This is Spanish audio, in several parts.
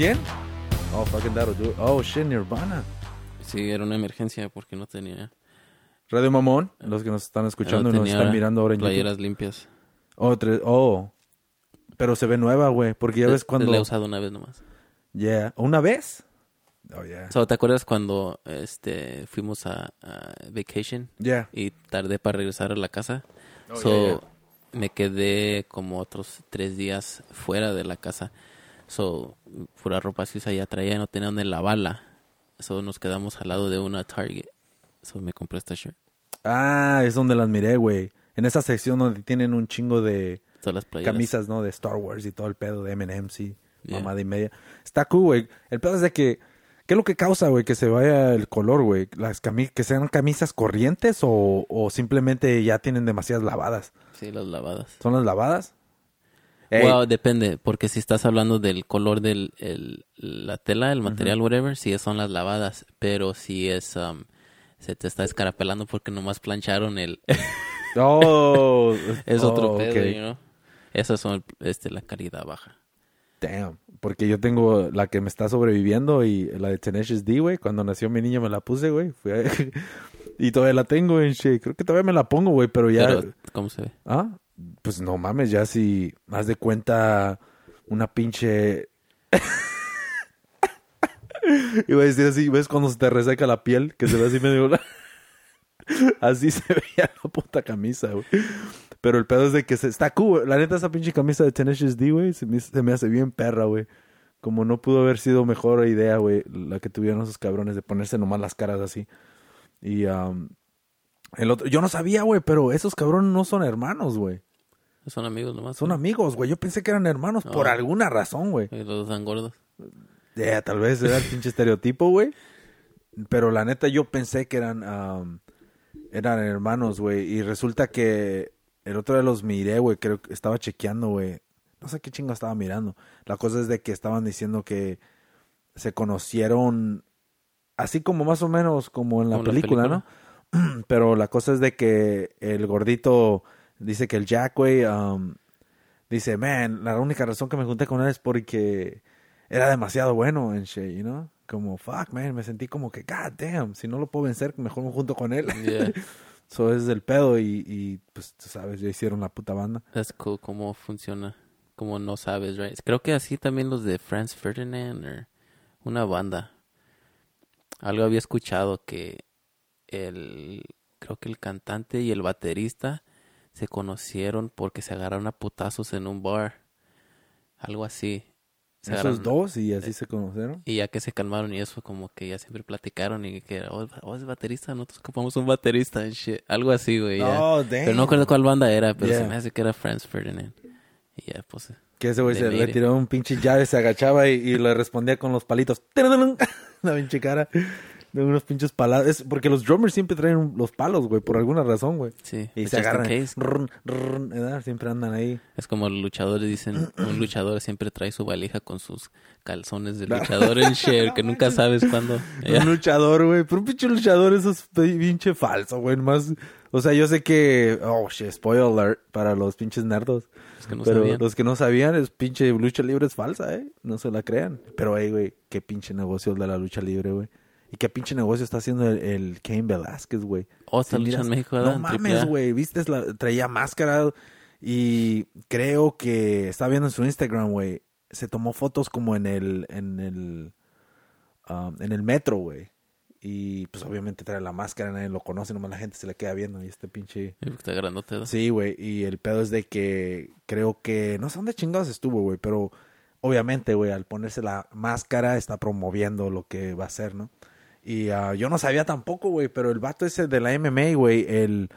100. ¿100? Oh, fucking that'll do it. Oh, shit, Nirvana. Sí, era una emergencia porque no tenía, Radio Mamón, los que nos están escuchando no y nos están mirando ahora en YouTube. playeras limpias. Oh, tres- oh. Pero se ve nueva, güey, porque ya ves cuando... La he usado una vez nomás. Yeah. ¿Una vez? Oh, yeah. So, ¿Te acuerdas cuando este fuimos a, a vacation Yeah. y tardé para regresar a la casa? Oh, so, yeah, me quedé como otros tres días fuera de la casa. So, pura ropa sucia ya traía, no tenía donde lavarla. So, nos quedamos al lado de una Target. So, me compré esta shirt. Ah, es donde las miré, güey. En esa sección donde tienen un chingo de las camisas, ¿no? De Star Wars y todo el pedo de M&M's y Yeah. mamada y media. Está cool, güey. El pedo es de que... ¿Qué es lo que causa, güey, que se vaya el color, güey? Las cami ¿Que sean camisas corrientes o, o simplemente ya tienen demasiadas lavadas? Sí, las lavadas. ¿Son las lavadas? Well, depende, porque si estás hablando del color de la tela, el material, whatever, sí son las lavadas, pero si es, um, se te está escarapelando porque nomás plancharon el, Oh, es otro oh, pedo, ok. you know? Esas son, este, la calidad baja. Damn. Porque yo tengo la que me está sobreviviendo y la de Tenacious D, güey. Cuando nació mi niño me la puse, güey. A- y todavía la tengo en shit. Creo que todavía me la pongo, güey, pero ya... Pero, ¿cómo se ve? Ah, pues no mames, ya si haz de cuenta una pinche... Iba a decir así, ¿ves cuando se te reseca la piel? Que se ve así medio... así se veía la puta camisa, güey. Pero el pedo es de que se... está cool. La neta, esa pinche camisa de Tenacious D, güey, se me, se me hace bien perra, güey. Como no pudo haber sido mejor idea, güey, la que tuvieron esos cabrones de ponerse nomás las caras así. Y um, el otro... Yo no sabía, güey, pero esos cabrones no son hermanos, güey. Son amigos nomás. Son amigos, güey. Yo pensé que eran hermanos por Oh. alguna razón, güey. Y los dos están gordos. Yeah, tal vez era el pinche estereotipo, güey. Pero la neta yo pensé que eran eran hermanos, güey. Y resulta que el otro día los miré, güey. Creo que estaba chequeando, güey. No sé qué chingo estaba mirando. La cosa es de que estaban diciendo que se conocieron así como más o menos como en la Como la película, ¿no? Pero la cosa es de que el gordito dice que el Jack, güey, um, dice, man, la única razón que me junté con él es porque era demasiado bueno en shit, you know? Como, fuck, man, me sentí como que, god damn, si no lo puedo vencer, mejor me junto con él. Yeah. Eso es el pedo y, y, pues, tú sabes, ya hicieron la puta banda. That's cool cómo funciona. Como no sabes, right? Creo que así también los de Franz Ferdinand o una banda. Algo había escuchado que el creo que el cantante y el baterista se conocieron porque se agarraron a putazos en un bar. Algo así. Se Esos agarraron- dos y así se conocieron. Y ya que se calmaron y eso, como que ya siempre platicaron y que, oh, oh, es baterista, nosotros ocupamos un baterista and shit. Algo así, güey. Oh, Pero no recuerdo cuál banda era, pero Yeah. se me hace que era Franz Ferdinand. Y ya, pues. Que ese güey se le tiró un pinche llave, se agachaba y, y le respondía con los palitos. La pinche cara. De unos pinches paladas. Es porque los drummers siempre traen los palos, güey, por alguna razón, güey. Sí, Y se agarran. Siempre andan ahí. Es como los luchadores dicen, un luchador siempre trae su valija con sus calzones de luchador en share, que nunca sabes cuándo. Un luchador, güey. Pero un pinche luchador, eso es pinche falso, güey. Más. O sea, yo sé que. Oh, shit, spoiler alert para los pinches nerdos. Los que no pero sabían. los que no sabían, es pinche lucha libre es falsa, ¿eh? No se la crean. Pero, hey, güey, qué pinche negocio el de la lucha libre, güey. Y qué pinche negocio está haciendo el, el Cain Velázquez, güey. Oh, está miras- en México. No mames, güey. Viste, la, traía máscara y creo que estaba viendo en su Instagram, güey. Se tomó fotos como en el, en el, um, en el metro, güey. Y pues obviamente trae la máscara, nadie lo conoce, nomás la gente se le queda viendo y este pinche... Está grandote. ¿no? Sí, güey, y el pedo es de que creo que, no sé dónde chingados estuvo, güey, pero obviamente, güey, al ponerse la máscara está promoviendo lo que va a hacer, ¿no? Y ah, yo no sabía tampoco, güey, pero el vato ese de la MMA, güey, el,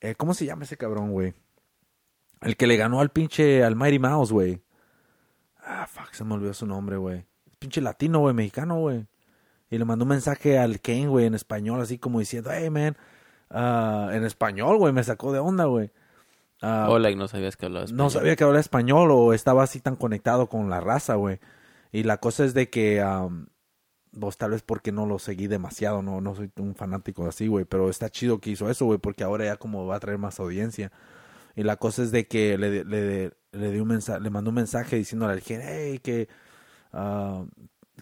eh, ¿cómo se llama ese cabrón, güey? El que le ganó al pinche, al Mighty Mouse, güey. Ah, fuck, se me olvidó su nombre, güey. Pinche latino, güey, mexicano, güey. Y le mandó un mensaje al Kane, güey, en español, así como diciendo, hey, man, ah, en español, güey, me sacó de onda, güey. Ah, Oh, like, no sabías que hablaba no español. sabía que hablaba español o estaba así tan conectado con la raza, güey. Y la cosa es de que am, Pues tal vez porque no lo seguí demasiado, no, no soy un fanático así, güey. Pero está chido que hizo eso, güey, porque ahora ya como va a traer más audiencia. Y la cosa es de que le, le, le, un mensaje, le mandó un mensaje diciéndole al hey, que ah,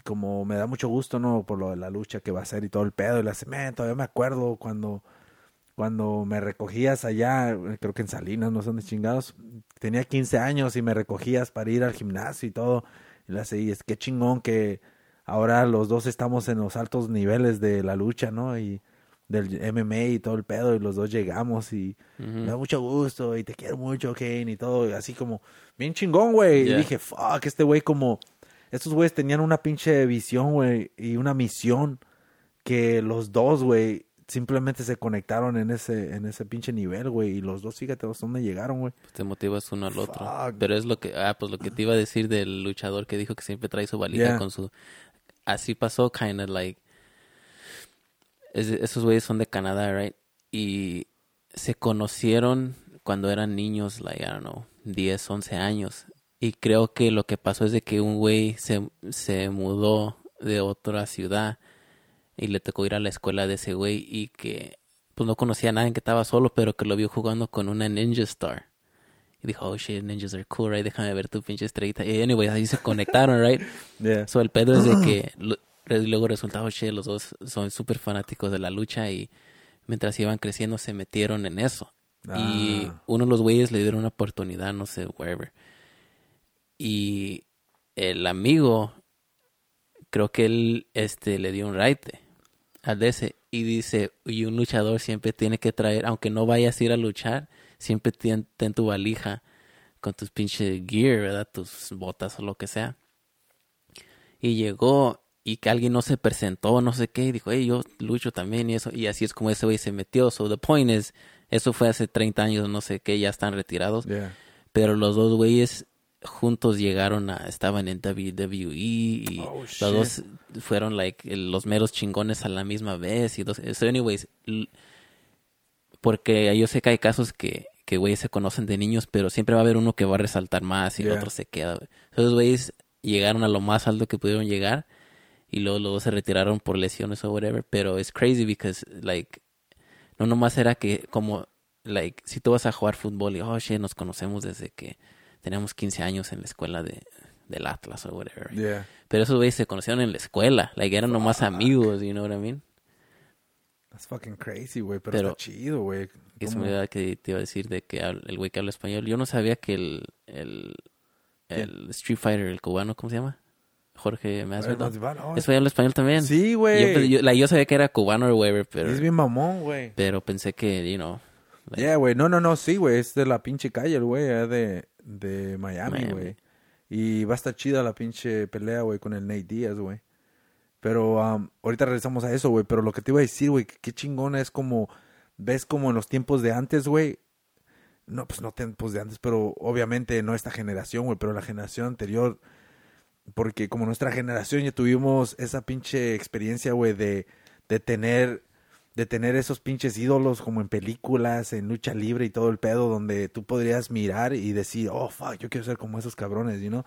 como me da mucho gusto, ¿no? Por lo de la lucha que va a hacer y todo el pedo. Y le hace, man, todavía me acuerdo cuando, cuando me recogías allá, creo que en Salinas, no son de chingados. Tenía 15 años y me recogías para ir al gimnasio y todo. Y le hace, y es que chingón que ahora los dos estamos en los altos niveles de la lucha, ¿no? Y del MMA y todo el pedo, y los dos llegamos y me da mucho gusto y te quiero mucho, Kane, y todo, y así como, bien chingón, güey. Y dije, fuck, este güey como, estos güeyes tenían una pinche visión, güey, y una misión que los dos, güey, simplemente se conectaron en ese, en ese pinche nivel, güey, y los dos, fíjate, dónde llegaron, güey. Te motivas uno al otro. Pero es lo que, ah, pues lo que te iba a decir del luchador que dijo que siempre trae su valija con su así pasó, kind of like. esos güeyes son de Canadá, right? Y se conocieron cuando eran niños, like, I don't know, 10, 11 años. Y creo que lo que pasó es de que un güey se, se mudó de otra ciudad y le tocó ir a la escuela de ese güey y que pues no conocía a nadie que estaba solo, pero que lo vio jugando con una Ninja Star. Y dijo, oh shit, ninjas are cool, right? Déjame ver tu pinche estrellita. Y anyway, ahí se conectaron, right? Yeah. So el pedo es de que luego resulta, oh shit, los dos son súper fanáticos de la lucha y mientras iban creciendo se metieron en eso. Y ah. uno de los güeyes le dieron una oportunidad, no sé, wherever. Y el amigo, creo que él este, le dio un raite al de ese. Y dice, y un luchador siempre tiene que traer, aunque no vayas a ir a luchar, siempre ten, tu valija con tus pinches gear, ¿verdad? Tus botas o lo que sea. Y llegó y que alguien no se presentó, no sé qué, y dijo, hey, yo lucho también y eso. Y así es como ese güey se metió. So the point is, eso fue hace 30 años, no sé qué, ya están retirados. Pero los dos güeyes juntos llegaron a, estaban en WWE y oh, los dos fueron like los meros chingones a la misma vez. Y dos, so anyways, porque yo sé que hay casos que, que güeyes se conocen de niños, pero siempre va a haber uno que va a resaltar más y el otro se queda. Esos güeyes llegaron a lo más alto que pudieron llegar y luego, luego se retiraron por lesiones o whatever, pero es crazy because like no nomás era que como like si tú vas a jugar fútbol y oh shit, nos conocemos desde que teníamos 15 años en la escuela de del Atlas o whatever. Pero esos güeyes se conocieron en la escuela, like eran nomás amigos, you know what I mean? That's fucking crazy, güey, pero, está chido, güey. Es me que te iba a decir de que el güey que habla español. Yo no sabía que el, el, el Street Fighter, el cubano, ¿cómo se llama? Jorge Masvidal. Oh, ¿Es habla español también? Sí, güey. Yo, yo, sabía que era cubano whatever, pero... Es bien mamón, güey. Pero pensé que, you know... Like, yeah, güey. No, no, no, sí, güey. Es de la pinche calle, el güey. Es de, de Miami, güey. Y va a estar chida la pinche pelea, güey, con el Nate Diaz, güey. Pero um, ahorita regresamos a eso, güey. Pero lo que te iba a decir, güey, qué chingona es como. Ves como en los tiempos de antes, güey. No, pues no tiempos de antes, pero obviamente no esta generación, güey, pero la generación anterior. Porque como nuestra generación ya tuvimos esa pinche experiencia, güey, de, de tener de tener esos pinches ídolos como en películas, en lucha libre y todo el pedo, donde tú podrías mirar y decir, oh, fuck, yo quiero ser como esos cabrones, you know?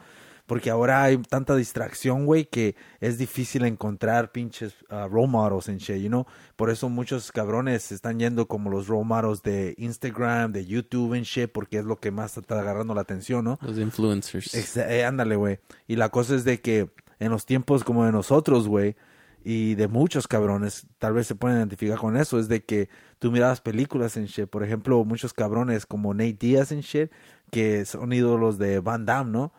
Porque ahora hay tanta distracción, güey, que es difícil encontrar pinches uh, role models en shit, you know? Por eso muchos cabrones están yendo como los role models de Instagram, de YouTube en shit, porque es lo que más está agarrando la atención, ¿no? Los influencers. Eh, ándale, güey. Y la cosa es de que en los tiempos como de nosotros, güey, y de muchos cabrones, tal vez se pueden identificar con eso, es de que tú mirabas películas en shit, por ejemplo, muchos cabrones como Nate Diaz en shit, que son ídolos de Van Damme, ¿no?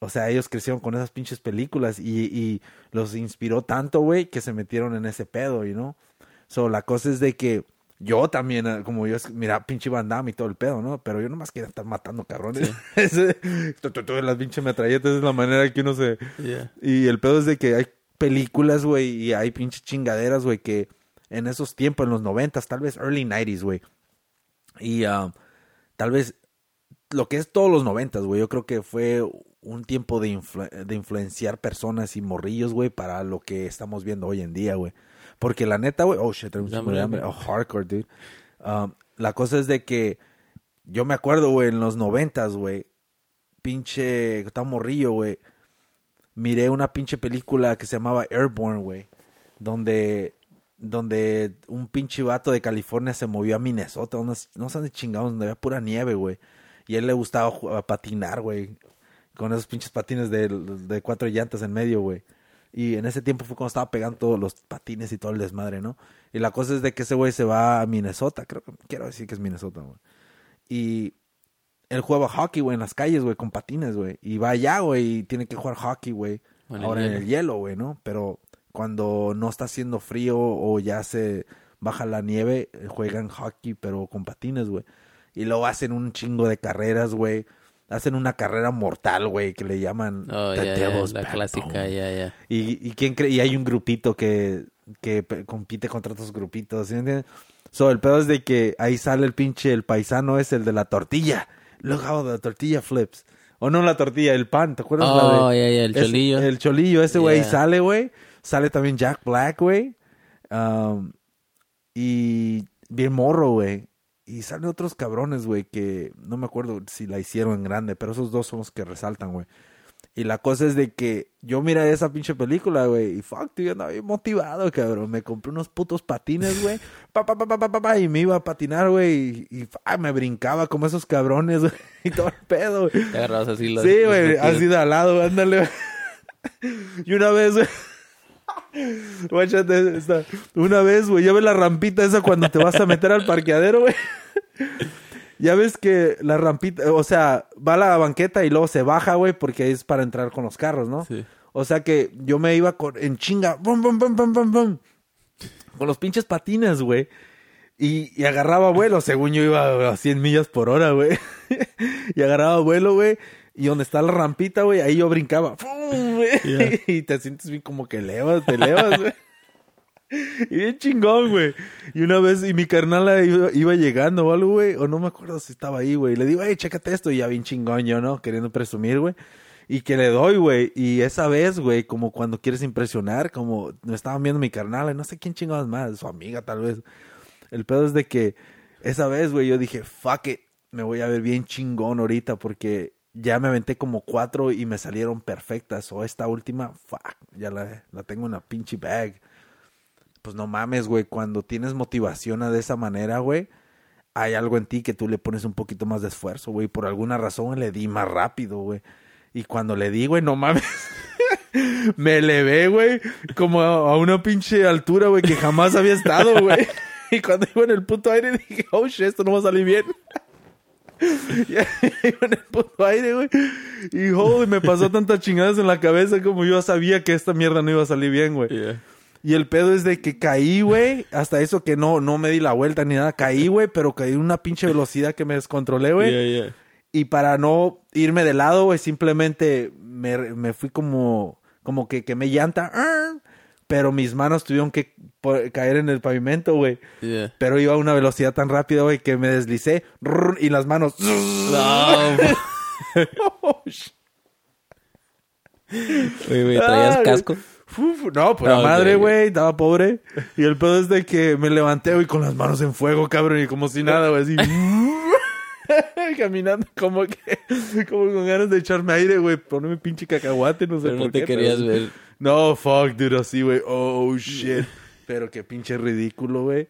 O sea, ellos crecieron con esas pinches películas y, y los inspiró tanto, güey, que se metieron en ese pedo, you know? So, la cosa es de que yo también, ah, como yo, mira, pinche Van y todo el pedo, ¿no? Pero yo nomás quería estar matando cabrones. las pinches metralletas es la manera que uno se... Y el pedo es de que hay películas, güey, y hay pinches chingaderas, güey, que en esos tiempos, en los noventas, tal vez early nineties, güey. Y uh, tal vez lo que es todos los noventas, güey, yo creo que fue un tiempo de, de influenciar personas y morrillos, güey, para lo que estamos viendo hoy en día, güey. Porque la neta, güey, oh shit, tengo hambre, hambre. Oh, hardcore, dude. Um, la cosa es de que yo me acuerdo, güey, en los noventas, güey, pinche, estaba morrillo, güey. miré una pinche película que se llamaba Airborne, güey. Donde, donde un pinche vato de California se movió a Minnesota. Unos, no sé dónde chingados, donde había pura nieve, güey. Y a él le gustaba patinar, güey. Con esos pinches patines de, de cuatro llantas en medio, güey. Y en ese tiempo fue cuando estaba pegando todos los patines y todo el desmadre, ¿no? Y la cosa es de que ese güey se va a Minnesota. Creo que quiero decir que es Minnesota, güey. Y él jugaba hockey, güey, en las calles, güey, con patines, güey. Y va allá, güey, y tiene que jugar hockey, güey. Ahora en el hielo, güey, ¿no? Pero cuando no está haciendo frío o ya se baja la nieve, juegan hockey, pero con patines, güey. Y luego hacen un chingo de carreras, güey. Hacen una carrera mortal, güey, que le llaman Oh, The la clásica, ya, ya. Y, y quién cree, y hay un grupito que, que compite contra otros grupitos, ¿sí entiendes? So, el pedo es de que ahí sale el pinche, el paisano es el de la tortilla. Look how the tortilla flips. O no la tortilla, el pan, ¿te acuerdas? la Oh, de- ya, ya, el cholillo. el cholillo, ese güey sale, güey. Sale también Jack Black, güey. Um, y bien morro, güey. Y salen otros cabrones, güey, que no me acuerdo si la hicieron en grande, pero esos dos son los que resaltan, güey. Y la cosa es de que yo miré esa pinche película, güey, y fuck, tío, andaba bien motivado, cabrón. Me compré unos putos patines, güey, pa, pa, pa, pa, pa, pa, pa, y me iba a patinar, güey, y, y, fuck, me brincaba como esos cabrones, güey, y todo el pedo, güey. Te agarrabas así los... Sí, güey, así de al lado, ándale. güey. Y una vez, güey. Guáchate esta. Una vez, güey, ya ves la rampita esa cuando te vas a meter al parqueadero, güey. Ya ves que la rampita, o sea, va a la banqueta y luego se baja, güey, porque es para entrar con los carros, ¿no? Sí. O sea que yo me iba con, en chinga, bum, bum, bum, bum, bum, bum, con los pinches patines, güey. Y, y agarraba vuelo, según yo iba a 100 millas por hora, güey. y agarraba vuelo, güey. Y donde está la rampita, güey, ahí yo brincaba. ¡Fum! Yeah. Y te sientes bien como que elevas, te elevas, güey. Y bien chingón, güey. Y una vez, y mi carnal iba, iba llegando o algo, güey. O no me acuerdo si estaba ahí, güey. Le digo, hey, chécate esto. Y ya bien chingón yo, ¿no? Queriendo presumir, güey. Y que le doy, güey. Y esa vez, güey, como cuando quieres impresionar, como me estaban viendo mi carnal, y no sé quién chingados más, su amiga tal vez. El pedo es de que esa vez, güey, yo dije, fuck it, me voy a ver bien chingón ahorita porque ya me aventé como cuatro y me salieron perfectas. O esta última, fuck, ya la, la tengo en la pinche bag. Pues no mames, güey, cuando tienes motivación de esa manera, güey, hay algo en ti que tú le pones un poquito más de esfuerzo, güey. Por alguna razón le di más rápido, güey. Y cuando le di, güey, no mames. me elevé, güey, como a, a una pinche altura, güey, que jamás había estado, güey. Y cuando iba en el puto aire dije, oh shit, esto no va a salir bien. En el puto aire, güey. Y joder, me pasó tantas chingadas en la cabeza como yo sabía que esta mierda no iba a salir bien, güey. Yeah. Y el pedo es de que caí, güey. Hasta eso que no, no me di la vuelta ni nada. Caí, güey, pero caí en una pinche velocidad que me descontrolé, güey. Yeah, yeah. Y para no irme de lado, güey, simplemente me, me fui como, como que quemé llanta. Pero mis manos tuvieron que caer en el pavimento, güey. Yeah. Pero iba a una velocidad tan rápida, güey, que me deslicé. rrr, Y las manos... No, Oh, Oye, güey, ¿traías Ah, casco? Uf, no, pues la madre, güey, estaba pobre. Y el pedo es de que me levanté, güey, con las manos en fuego, cabrón, y como si nada, güey, así. Caminando como que, como con ganas de echarme aire, güey, ponerme pinche cacahuate, no sé Pero por no te qué, querías pero- ver. No, fuck, dude, así, güey, oh, shit. Pero qué pinche ridículo, güey.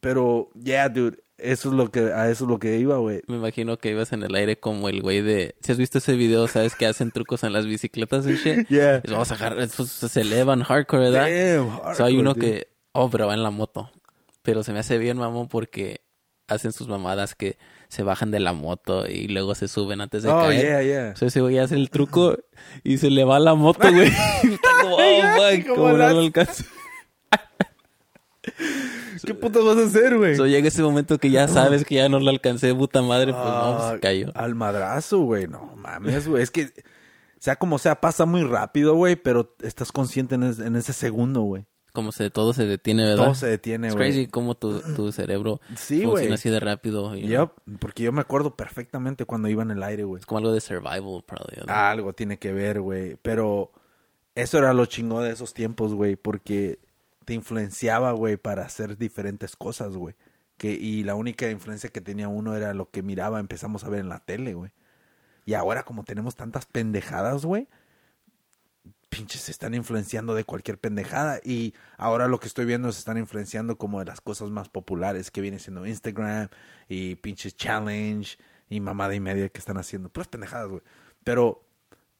Pero, yeah, dude, eso es lo que, a eso es lo que iba, güey. Me imagino que ibas en el aire como el güey de... Si has visto ese video, sabes que hacen trucos en las bicicletas y shit. Yeah. Y Vamos a agarrar, esos se elevan hardcore, ¿verdad? Damn, So, hay uno hardcore, dude. que... Oh, pero va en la moto. Pero se me hace bien, mamón, porque hacen sus mamadas que se bajan de la moto y luego se suben antes de Oh, caer. yeah, yeah. So, ese güey hace el truco y se le va la moto, güey. Como, oh, fuck, ¿Cómo como no lo alcanza. ¿Qué putas vas a hacer, güey? So, llega ese momento que ya sabes que ya no lo alcancé, puta madre, pues no, Ah, pues cayó. Al madrazo, güey. No mames, güey. Es que, sea como sea, pasa muy rápido, güey, pero estás consciente en, es- en ese segundo, güey. Como se, todo se detiene, ¿verdad? Todo se detiene, Es güey. crazy cómo tu, tu cerebro Sí, funciona así de rápido. know? Yep, porque yo me acuerdo perfectamente cuando iba en el aire, güey. Es como algo de survival, probably. ¿verdad? Algo tiene que ver, güey. Pero eso era lo chingón de esos tiempos, güey, porque te influenciaba, güey, para hacer diferentes cosas, güey. Que, y la única influencia que tenía uno era lo que miraba, empezamos a ver en la tele, güey. Y ahora como tenemos tantas pendejadas, güey, pinches se están influenciando de cualquier pendejada y ahora lo que estoy viendo se están influenciando como de las cosas más populares que viene siendo Instagram y pinches challenge y mamada y media que están haciendo. Puras pendejadas, güey. Pero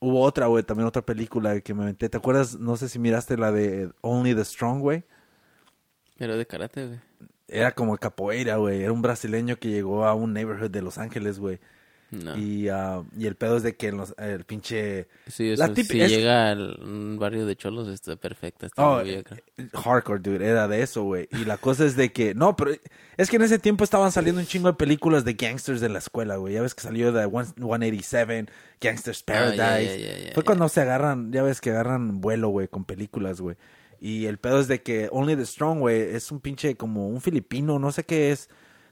hubo otra, güey, también otra película que me aventé. ¿Te acuerdas? No sé si miraste la de Only the Strong, güey. Era de karate, güey. Era como capoeira, güey. Era un brasileño que llegó a un neighborhood de Los Ángeles, güey. No. Y, ah, y el pedo es de que en los- el pinche Sí, la eso, típica- si es- llega al un barrio de cholos está perfecta. Está Oh, muy bien acá. hardcore, dude, era de eso, güey. Y la cosa es de que, no, pero es que en ese tiempo estaban saliendo un chingo de películas de gangsters de la escuela, güey. Ya ves que salió de One- 187, Gangsters Ah, Paradise. Fue cuando se agarran, ya ves que agarran vuelo, güey, con películas, güey. Y el pedo es de que Only the Strong, güey, es un pinche como un filipino, no sé qué es,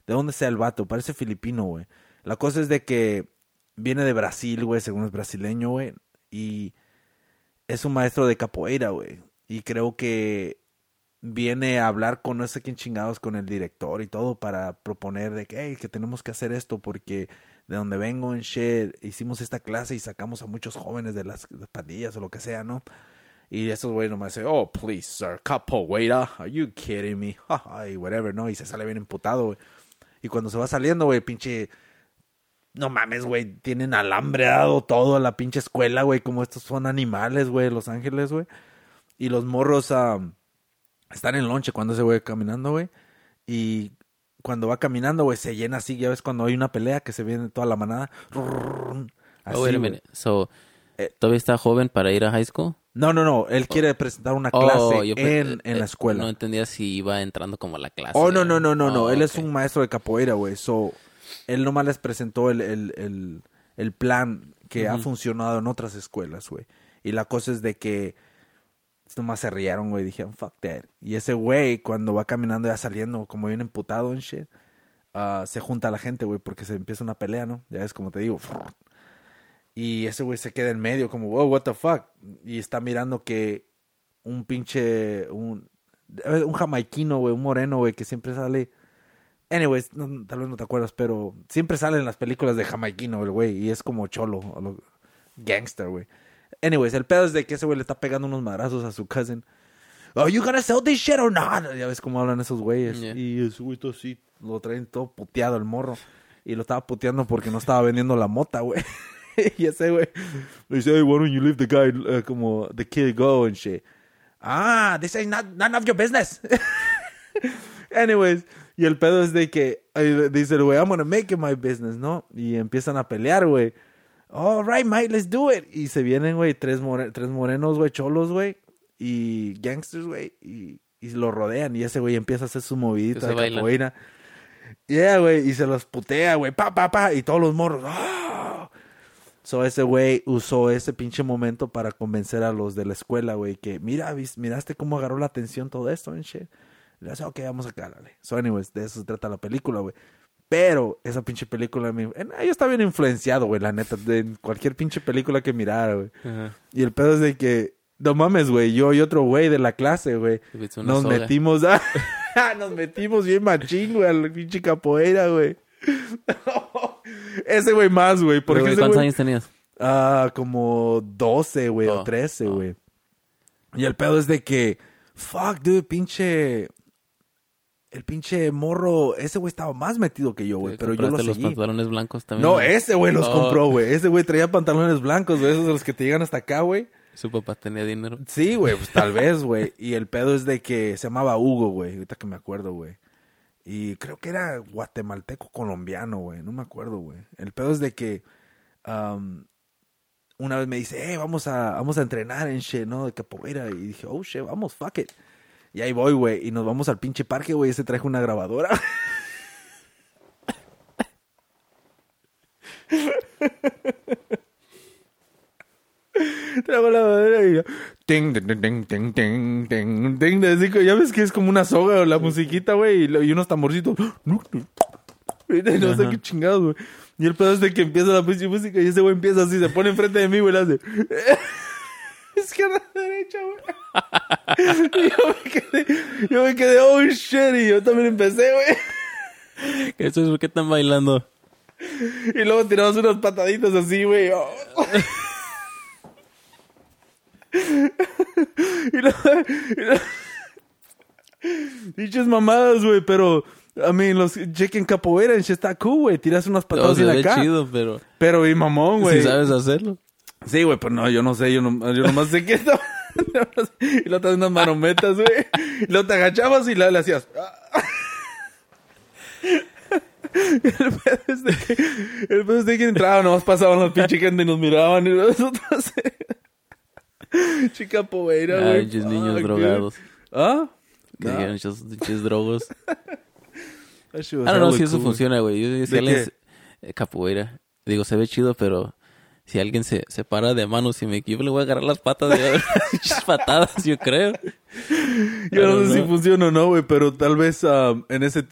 de dónde sea el vato, parece filipino, güey. La cosa es de que viene de Brasil, güey, según es brasileño, güey. Y es un maestro de capoeira, güey. Y creo que viene a hablar con no sé quién chingados, con el director y todo para proponer de que, hey, que tenemos que hacer esto porque de donde vengo en shit, hicimos esta clase y sacamos a muchos jóvenes de las, las pandillas o lo que sea, ¿no? Y esos güeyes nomás dicen, oh, please, sir, capoeira, are you kidding me? Whatever, ¿no? Y se sale bien emputado, güey. Y cuando se va saliendo, güey, pinche... No mames, güey, tienen alambre dado todo a la pinche escuela, güey, como estos son animales, güey, Los Ángeles, güey. Y los morros ah, están en lonche cuando ese güey caminando, güey. Y cuando va caminando, güey, se llena así, ya ves cuando hay una pelea que se viene toda la manada. Así, oh, wait a güey. minute. So, Eh, ¿todavía está joven para ir a high school? No, no, no, él quiere presentar una Oh, clase yo pe- en, en eh, la escuela. No entendía si iba entrando como a la clase. Oh, no, no, no, no, no. Oh, Él es un maestro de capoeira, güey. So, él nomás les presentó el, el, el, el plan que ha funcionado en otras escuelas, güey. Y la cosa es de que nomás se rieron, güey. Dijeron, fuck that. Y ese güey, cuando va caminando ya saliendo, como bien emputado en shit, ah, se junta a la gente, güey, porque se empieza una pelea, ¿no? Ya es como te digo. Y ese güey se queda en medio, como, wow, what the fuck. Y está mirando que un pinche, un, eh, un jamaiquino, güey, un moreno, güey, que siempre sale. Anyways, no, tal vez no te acuerdas, pero siempre sale en las películas de jamaiquino, el güey, y es como cholo, o lo- gangster, güey. Anyways, el pedo es de que ese güey le está pegando unos madrazos a su cousin. Oh, you gonna sell this shit or not? Ya ves cómo hablan esos güeyes. Yeah. Y ese güey todo así, lo traen todo puteado el morro. Y lo estaba puteando porque no estaba vendiendo la mota, güey. y ese güey le dice, hey, why don't you leave the guy, uh, como, the kid go and shit. Ah, this ain't not, none of your business. Anyways, y el pedo es de que eh, dice el güey, I'm gonna make it my business, ¿no? Y empiezan a pelear, güey. All right, mate, let's do it. Y se vienen, güey, tres, more- tres morenos, güey, cholos, güey, y gangsters, güey, y, y lo rodean. Y ese güey empieza a hacer su movidita de capoeira. Yeah, güey, y se los putea, güey, pa, pa, pa, y todos los morros. ¡ah! So ese güey usó ese pinche momento para convencer a los de la escuela, güey, que mira, miraste cómo agarró la atención todo esto, en shit. Y le dice, ok, vamos a calarle. So, anyways, de eso se trata la película, güey. Pero esa pinche película, me... yo estaba bien influenciado, güey, la neta, de cualquier pinche película que mirara, güey. Y el pedo es de que, no mames, güey, yo y otro güey de la clase, güey, nos soga. metimos a... nos metimos bien machín, güey, a la pinche capoeira, güey. ese güey más, güey, ¿Cuántos güey... años tenías? Ah, como 12, güey, o Oh, 13, oh. güey. Y el pedo es de que, fuck, dude, pinche. El pinche morro, ese güey estaba más metido que yo, güey, pero yo lo ¿Compraste los seguí. pantalones blancos también? No, ese güey los Oh. compró, güey. Ese güey traía pantalones blancos, güey, esos de los que te llegan hasta acá, güey. Su papá tenía dinero. Sí, güey, pues tal vez, güey. Y el pedo es de que se llamaba Hugo, güey, ahorita que me acuerdo, güey. Y creo que era guatemalteco colombiano, güey, no me acuerdo, güey. El pedo es de que am, una vez me dice, hey, vamos a, vamos a entrenar en shit, ¿no? De capoeira. Y dije, oh, shit, vamos, fuck it. Y ahí voy, güey. Y nos vamos al pinche parque, güey. Ese traje una grabadora. Trago la madera y yo. Ting, ting, ting, ting, ting, ting. Así que ya ves que es como una soga la musiquita, güey. Y, unos tamborcitos. No sé qué chingados, güey. Y el pedazo de que empieza la música y ese güey empieza así, se pone enfrente de mí, güey, le hace. Izquierda, derecha, güey. Yo me quedé, yo me quedé, oh shit, y yo también empecé, güey. ¿Eso es por qué están bailando? Y luego tiramos unas pataditas así, güey. oh. y lo- Dichas mamadas, güey, pero... I mean, los chequen capoeira en está cool, güey. Tiras unas No, patadas se en acá. chido, pero Pero y mamón, güey. si sabes hacerlo. Sí, güey, pues no, yo no sé, yo, no, yo nomás sé que estaba... y luego te unas marometas, güey. Y luego te agachabas y la- le hacías... El pedo es de que, el pedo es de que entraban, nomás pasaban los pinches gente y nos miraban y nosotros... Chica poeira, Ah, güey. pinches niños Fuck, drogados. dude. ¿Ah? Que Nah, dijeron esos pinches drogos. don't know hella si eso cool. funciona, güey. Yo- Si ¿De alguien eh, capoeira. Digo, se ve chido, pero si alguien se, se para de manos y me equivoco, le voy a agarrar las patas de patadas, yo creo. Yo no sé si funciona o no, güey, pero tal vez ah, en ese...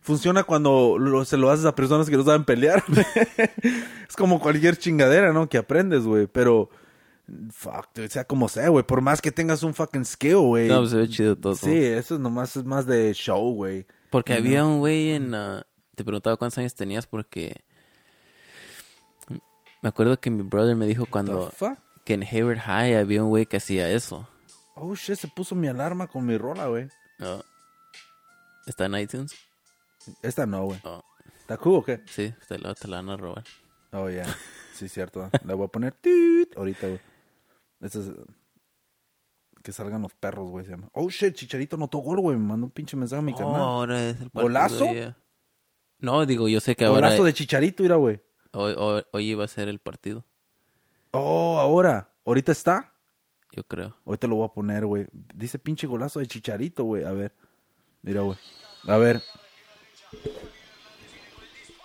Funciona cuando lo- se lo haces a personas que no saben pelear. es como cualquier chingadera, ¿no? Que aprendes, güey, pero... Fuck, dude, sea como sea, güey. Por más que tengas un fucking skill, güey. No, pues se ve chido todo. sí, eso es nomás es más de show, güey. Porque había un güey en... ah, te preguntaba cuántos años tenías porque... Me acuerdo que mi brother me dijo cuando... Que en Hayward High había un güey que hacía eso. Oh, shit, se puso mi alarma con mi rola, güey. Ah, ¿Está en iTunes? Esta no, güey. Oh, ¿Está cool o qué? sí, te la, te la van a robar. Oh, ya. Sí, cierto. Le voy a poner tit ahorita, güey. Es... Que salgan los perros, güey. Se llama. Oh, shit, Chicharito notó gol, güey. Me mandó un pinche mensaje a mi Oh, canal. ahora es el partido ¿Golazo? No, digo, yo sé que ahora... Golazo de Chicharito, mira, güey. Hoy, hoy- hoy iba a ser el partido, Oh, ahora. ¿Ahorita está? yo creo. Ahorita lo voy a poner, güey. Dice pinche golazo de Chicharito, güey. A ver. Mira, güey. A ver.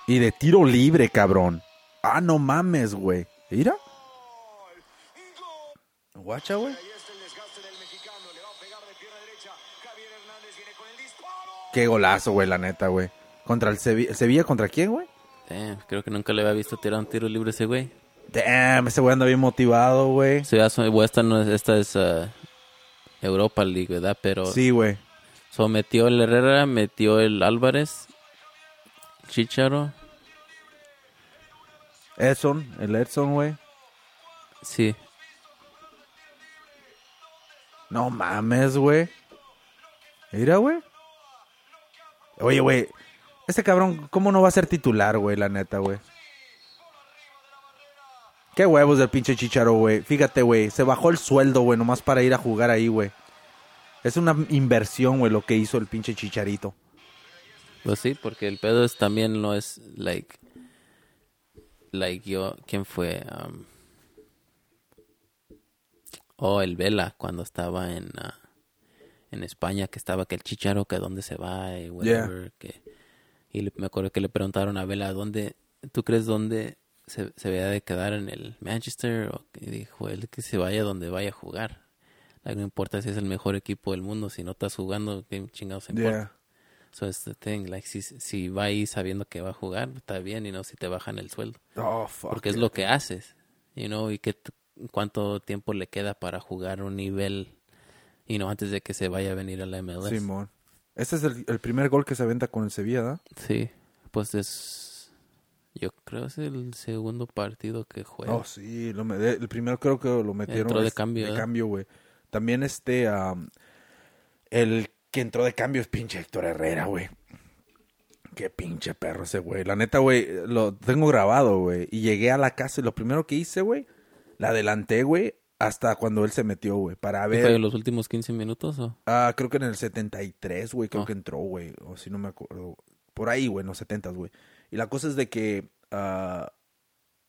Y de tiro libre, cabrón. Ah, no mames, güey. Mira. Guacha, güey. Qué golazo, güey, la neta, güey. Contra el Sevilla. ¿Sevilla contra quién, güey? Damn, creo que nunca le había visto tirar un tiro libre a ese güey. Damn, ese güey anda bien motivado, güey. Sí, esta, no es, esta es ah, Europa League, ¿verdad? Pero Sí, güey. so, metió el Herrera, metió el Álvarez, Chicharo. Edson, el Edson, güey. Sí, No mames, güey. Mira, güey. Oye, güey. Este cabrón, ¿cómo no va a ser titular, güey? La neta, güey. Qué huevos del pinche Chicharo, güey. Fíjate, güey. Se bajó el sueldo, güey, nomás para ir a jugar ahí, güey. Es una inversión, güey, lo que hizo el pinche Chicharito. pues sí, porque el pedo es también no es like, like yo, ¿quién fue? Um, oh, el Vela cuando estaba en ah, en España que estaba que el Chicharo que dónde se va y whatever, que y me acuerdo que le preguntaron a Vela dónde tú crees dónde se, se vea de quedar en el Manchester o que dijo él que se vaya donde vaya a jugar. Like, no importa si es el mejor equipo del mundo, si no estás jugando, qué chingados importa. Yeah. So it's the thing, like si, si va ahí sabiendo que va a jugar, está bien y no si te bajan el sueldo. Oh, fuck. Porque es it. lo que haces, you know, y que cuánto tiempo le queda para jugar un nivel, you know, antes de que se vaya a venir a la MLS. Simón. Este es el, el primer gol que se aventa con el Sevilla, ¿da? Sí, pues es, yo creo es el segundo partido que juega. Oh, sí. Lo me- el primero creo que lo metieron. Entró de este, cambio, De ¿eh? cambio, güey. También este... el que entró de cambio es pinche Héctor Herrera, güey. Qué pinche perro ese güey. La neta, güey, lo tengo grabado, güey. Y llegué a la casa y lo primero que hice, güey, la adelanté, güey, hasta cuando él se metió, güey. Para ¿Y ver... ¿Fue en los últimos 15 minutos o? Ah, creo que en el 73, güey, creo Ah. que entró, güey. O si no me acuerdo. Por ahí, güey, en los 70, güey. Y la cosa es de que... ah,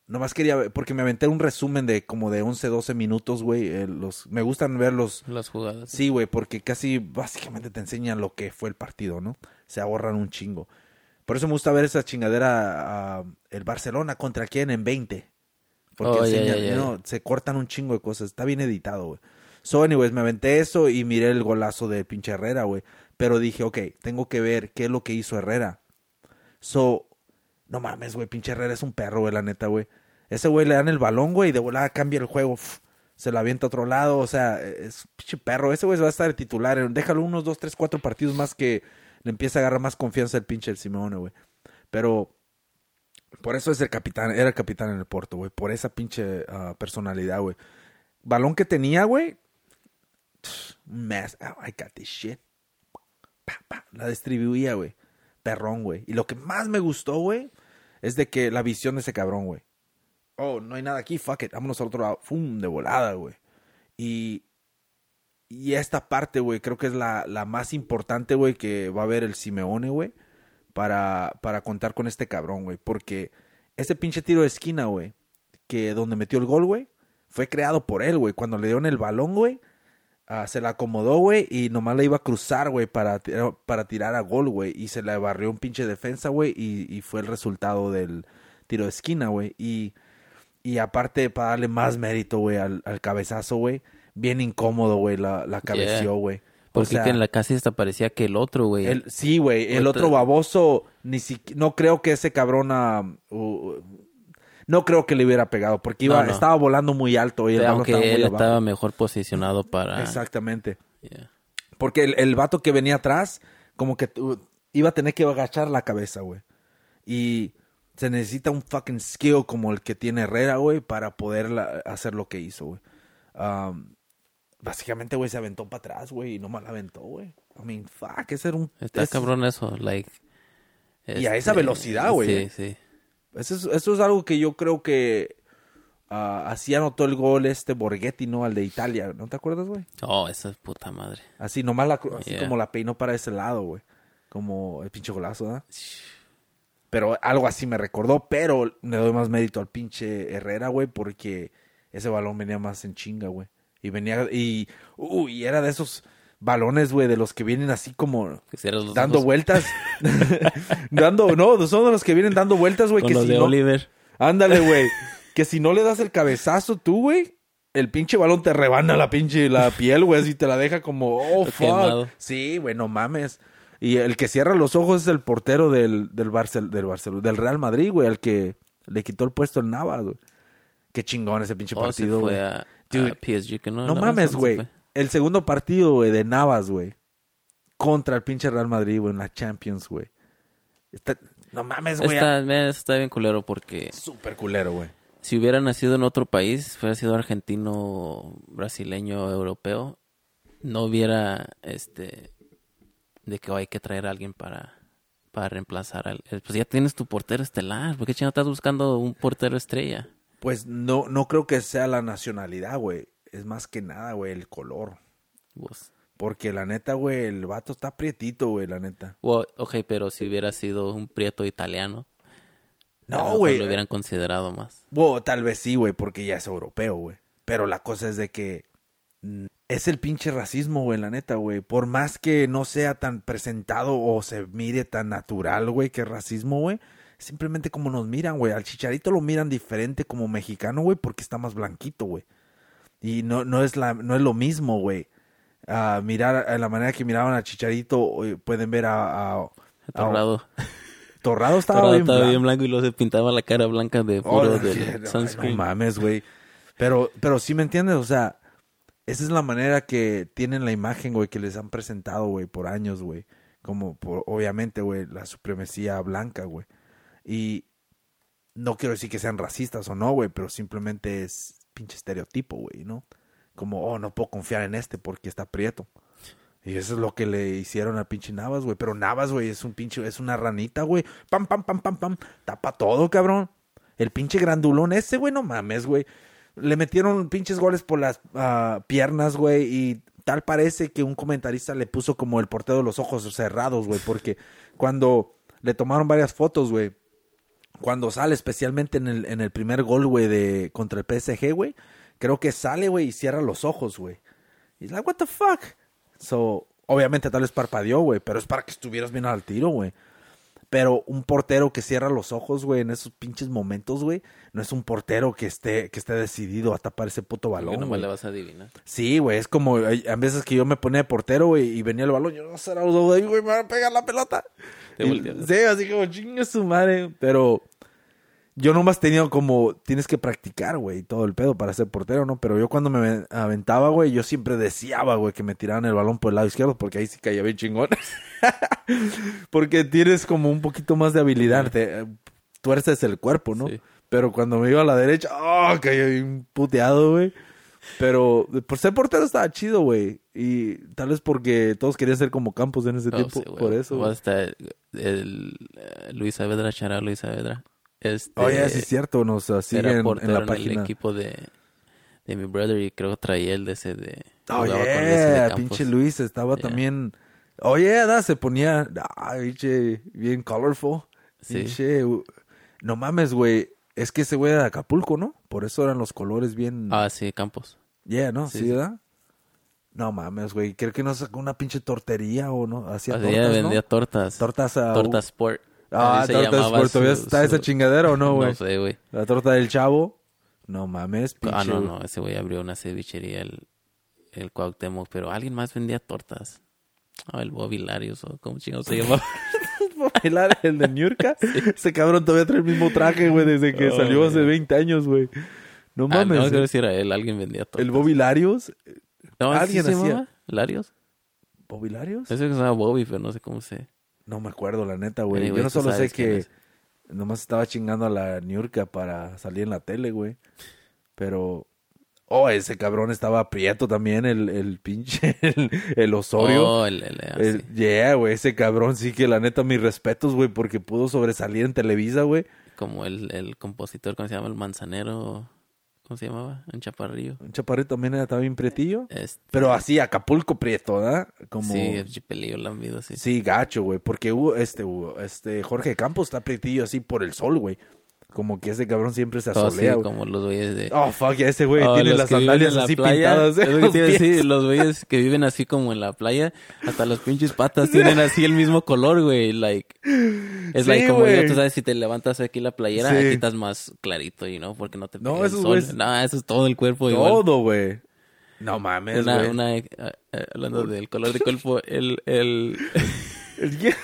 nomás quería ver, porque me aventé un resumen de como de 11, 12 minutos, güey. eh, los, me gustan ver los... Las jugadas. Sí, güey, porque casi básicamente te enseñan lo que fue el partido, ¿no? Se ahorran un chingo. Por eso me gusta ver esa chingadera, ah, el Barcelona contra quién en 20. Porque Oh, enseñan, no, se cortan un chingo de cosas. Está bien editado, güey. So, anyways, me aventé eso y miré el golazo de pinche Herrera, güey. Pero dije, ok, tengo que ver qué es lo que hizo Herrera. So, no mames, güey, pinche Herrera es un perro, güey, la neta, güey. Ese güey le dan el balón, güey, y de volada cambia el juego. Uf, se lo avienta a otro lado, o sea, es pinche perro. Ese güey va a estar de titular. Déjalo unos dos, tres, cuatro partidos más que le empieza a agarrar más confianza el pinche el Simeone, güey. Pero por eso es el capitán, era el capitán en el Porto, güey. Por esa pinche ah, personalidad, güey. balón que tenía, güey. Mess. Oh, I got this shit. La distribuía, güey. Perrón, güey. Y lo que más me gustó, güey, es de que la visión de ese cabrón, güey. Oh, no hay nada aquí, fuck it. Vámonos al otro lado. Fum, de volada, güey. Y, y esta parte, güey, creo que es la, la más importante, güey, que va a ver el Simeone, güey, para, para contar con este cabrón, güey. Porque ese pinche tiro de esquina, güey, que donde metió el gol, güey, fue creado por él, güey. Cuando le dieron el balón, güey, ah, se la acomodó, güey, y nomás le iba a cruzar, güey, para, tirar- para tirar a gol, güey. Y se le barrió un pinche defensa, güey, y, y fue el resultado del tiro de esquina, güey. Y, y aparte, para darle más mérito, güey, al, al cabezazo, güey, bien incómodo, güey, la, la cabeció, güey. Porque sea, que en la casi hasta parecía que el otro, güey. el- sí, güey, el otro baboso, ni siquiera, no creo que ese cabrón, ah, uh, no creo que le hubiera pegado, porque iba, No, no. estaba volando muy alto y el aunque estaba él abajo. estaba mejor posicionado para... Exactamente. Yeah. Porque el, el vato que venía atrás, como que uh, iba a tener que agachar la cabeza, güey. Y se necesita un fucking skill como el que tiene Herrera, güey, para poder la- hacer lo que hizo, güey. Um, básicamente, güey, se aventó para atrás, güey, y nomás la aventó, güey. I mean, fuck, ese era un... Está cabrón eso, like... Y a esa este, velocidad, güey. Sí, sí. Eso es, eso es algo que yo creo que ah, así anotó el gol este Borghetti, ¿no? Al de Italia, ¿no te acuerdas, güey? Oh, esa es puta madre. Así, nomás la, así Yeah. como la peinó para ese lado, güey. Como el pinche golazo, ¿verdad? Pero algo así me recordó, pero le doy más mérito al pinche Herrera, güey, porque ese balón venía más en chinga, güey. Y venía, y, uy, era de esos balones, güey, de los que vienen así como dando ojos vueltas. dando, no, son de los que vienen dando vueltas, güey, que los si de no, Oliver. Ándale, güey. que si no le das el cabezazo tú, güey, el pinche balón te rebana la pinche la piel, güey, así te la deja como, oh, fuck. quemado. Sí, güey, no mames. Y el que cierra los ojos es el portero del, del, Barcel, del, Barcelona, del Real Madrid, güey, al que le quitó el puesto el Navas, güey. Qué chingón ese pinche Oh, partido, güey. a, PSG. Que no, No no, mames, ¿dónde güey. El segundo partido, güey, de Navas, güey. Contra el pinche Real Madrid, güey, en la Champions, güey. No mames, güey. Está, está bien culero porque Súper culero, güey. si hubiera nacido en otro país, hubiera sido argentino, brasileño, europeo, no hubiera este de que oh, hay que traer a alguien para, para reemplazar al pues ya tienes tu portero estelar, ¿por qué chino estás buscando un portero estrella? Pues no, no creo que sea la nacionalidad, güey. Es más que nada, güey, el color. Vos. Porque la neta, güey, el vato está prietito, güey, la neta. Well, ok, pero si hubiera sido un prieto italiano, No, güey. lo hubieran considerado más. Bueno, tal vez sí, güey, porque ya es europeo, güey. Pero la cosa es de que mm, es el pinche racismo, güey, la neta, güey. Por más que no sea tan presentado o se mire tan natural, güey, que racismo, güey. Simplemente como nos miran, güey. Al chicharito lo miran diferente como mexicano, güey, porque está más blanquito, güey. Y no, no, es la, no es lo mismo, güey. A mirar, a la manera que miraban al chicharito, eh, pueden ver a... a, a- Torrado, Torrado estaba Torrado bien estaba blanco. bien blanco y luego se pintaba la cara blanca de puro Oh, del no, sunscreen. No mames, güey. Pero, pero sí me entiendes, o sea, esa es la manera que tienen la imagen, güey, que les han presentado, güey, por años, güey. Como, por, obviamente, güey, la supremacía blanca, güey. Y no quiero decir que sean racistas o no, güey, pero simplemente es pinche estereotipo, güey, ¿no? Como, oh, no puedo confiar en este porque está prieto. Y eso es lo que le hicieron al pinche Navas, güey. Pero Navas, güey, es un pinche, es una ranita, güey. Pam, pam, pam, pam, pam. Tapa todo, cabrón. El pinche grandulón ese, güey, no mames, güey. Le metieron pinches goles por las ah, piernas, güey. Y tal parece que un comentarista le puso como el portero de los ojos cerrados, güey. Porque cuando le tomaron varias fotos, güey. Cuando sale, especialmente en el, en el primer gol, güey, de contra el PSG, güey. Creo que sale, güey, y cierra los ojos, güey. Y es like, what the fuck? So, obviamente tal vez parpadeó, güey, pero es para que estuvieras bien al tiro, güey. Pero un portero que cierra los ojos, güey, en esos pinches momentos, güey, no es un portero que esté, que esté decidido a tapar ese puto ¿Por qué balón, no me le vas a adivinar? Sí, güey, es como hay- a veces que yo me ponía de portero, güey, y venía el balón, yo no sé, güey, me van a pegar la pelota. Te Y- sí, así como chinga su madre, pero yo nomás tenía como, tienes que practicar, güey, todo el pedo para ser portero, ¿no? Pero yo cuando me aventaba, güey, yo siempre deseaba, güey, que me tiraran el balón por el lado izquierdo, porque ahí sí caía bien chingón. porque tienes como un poquito más de habilidad, te tuerces el cuerpo, ¿no? Sí. Pero cuando me iba a la derecha, ¡oh! Caía bien puteado, güey. Pero por ser portero estaba chido, güey. Y tal vez porque todos querían ser como Campos en ese tiempo. por eso. Hasta el, el, eh, Luis Saavedra, Chara Luis Saavedra. Este, Oye, sí es cierto. Nos siguen en, la en, el página. equipo de, de mi brother y creo que traía el de ese de... Oh, ese de yeah, pinche Luis estaba Yeah. también. Oye, da, se ponía, ah, pinche, bien colorful. Sí. Pinche, no mames, güey. Es que ese güey era de Acapulco, ¿no? Por eso eran los colores bien. Ah, sí, Campos. yeah, ¿no? sí, Sí, sí. ¿verdad? No mames, güey. Creo que no sacó una pinche tortería o no. Hacía O sea, tortas, ella ¿no? vendía tortas. Tortas a... Torta Sport. Ah, Así llamaba Sport. ¿Todavía su- está su- esa chingadera o no, güey? No sé, güey. La torta del chavo. No mames, pinche. Ah, no, no, ese güey abrió una cevichería, el, el Cuauhtémoc, pero alguien más vendía tortas. Ah, el Bobby Larios, o como chingados se llamaba. bailar el de Niurka. Ese cabrón todavía trae el mismo traje, güey, desde que Oh, salió hace güey. 20 años, güey. No Ah, mames. no, creo eh. que si era él, alguien vendía tortas. el Bobby Larios. No, ¿sí alguien se hacía- llamaba? ¿Larios? ¿Bobby Larios? Ese que se llama Bobby, pero no sé cómo se... No me acuerdo, la neta, güey. Yo no solo sé que es. nomás estaba chingando a la Niurka para salir en la tele, güey. Pero... Oh, ese cabrón estaba prieto también, el, el pinche, el, el Osorio. Oh, el... el, ah, El- sí. yeah, güey, ese cabrón sí que la neta mis respetos, güey, porque pudo sobresalir en Televisa, güey. Como el, el compositor, ¿cómo se llama? El manzanero... ¿Cómo se llamaba? En Chaparrillo. Un chaparrito también era también prietillo. Este, Pero así, Acapulco Prieto, ¿verdad? Como... Sí, el chipelillo lambido, sí. Sí, gacho, güey. Porque hubo, este, hubo, este, Jorge Campos está prietillo así por el sol, güey. Como que ese cabrón siempre se Oh, sí, asolea, como los güeyes de... Oh, fuck, ya ese güey Oh, tiene las sandalias en la así playa, pintadas. ¿eh? es lo que te decir, los güeyes que viven así como en la playa, hasta los pinches patas tienen así el mismo color, güey, like es Sí, like como yo, tú sabes si te levantas aquí la playera, Sí. aquí estás más clarito, you know, porque no te No, pega el esos sol. No, eso es todo el cuerpo igual. Todo, güey. No mames, Una, güey. una, eh, eh, hablando del color de cuerpo, el, el,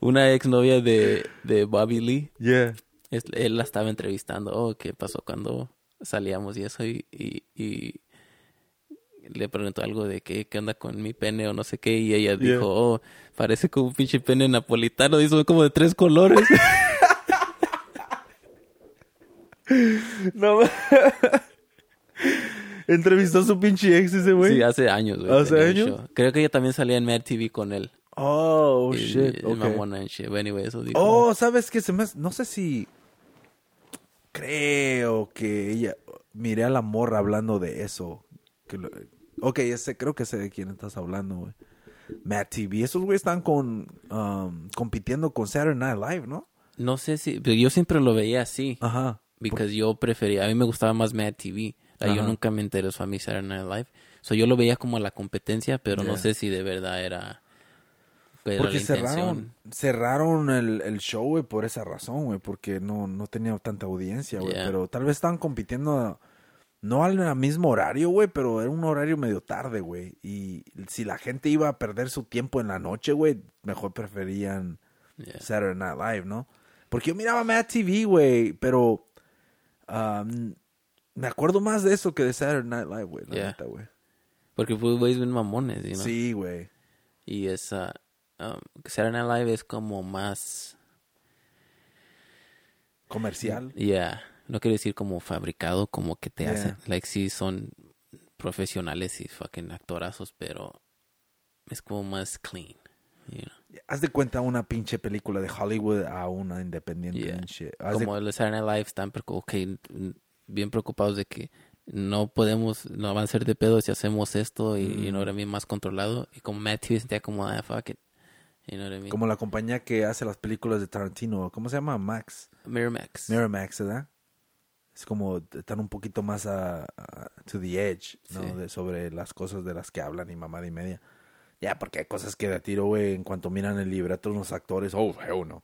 una exnovia de, de Bobby Lee, Yeah. Es- él la estaba entrevistando, oh, ¿qué pasó cuando salíamos y eso? Y, y, y le preguntó algo de qué, qué onda con mi pene o no sé qué, y ella Yeah. dijo, oh, parece como un pinche pene napolitano, dice como de tres colores. No Entrevistó a su pinche ex ese güey. sí, hace años, güey. ¿Hace años? show. Creo que ella también salía en Mad TV con él. Oh, Y- shit. y ok. mamona and shit. But anyway, eso dijo. Oh, ¿sabes qué? Se me... No sé si... Creo que ella... Miré a la morra hablando de eso. Que lo- Ok, ese, creo que sé de quién estás hablando, güey. Matt TV. Esos güeyes están con... um, compitiendo con Saturday Night Live, ¿no? No sé si, pero yo siempre lo veía así. Ajá. Because yo prefería, a mí me gustaba más Mad TV. Yo nunca me interesó a mí Saturday Night Live. So yo lo veía como la competencia, pero no sé si de verdad era, Porque la cerraron, cerraron el, el show, güey, por esa razón, güey, porque no, no tenía tanta audiencia, güey. Yeah. Pero tal vez estaban compitiendo, no al mismo horario, güey, pero era un horario medio tarde, güey. Y si la gente iba a perder su tiempo en la noche, güey, mejor preferían Yeah. Saturday Night Live, ¿no? Porque yo miraba Mad TV, güey, pero um, me acuerdo más de eso que de Saturday Night Live, güey, la Yeah. neta, güey. Porque pues güeyes bien mamones, know? Sí, güey. Y esa, um, Saturday Night Live es como más, Comercial. yeah, no quiero decir como fabricado, como que te Yeah. hacen, like sí son profesionales y fucking actorazos, pero es como más clean, you know? Haz de cuenta una pinche película de Hollywood a una independiente Yeah. shit. Haz de- como el Saturday Night Live están preocu- ok, mm, bien preocupados de que no podemos, no van a ser de pedo si hacemos esto y, y no Mm. era bien más controlado. Y como Matt TV sentía como, ah, fuck it. You know what I mean? Como la compañía que hace las películas de Tarantino. ¿Cómo se llama? Max. Miramax. Miramax, ¿verdad? Es como están un poquito más a, a- to the edge, ¿no? Sí. De, sobre las cosas de las que hablan y mamada y media. Ya, porque hay cosas que de tiro, güey, en cuanto miran el libreto unos actores, oh, hell no.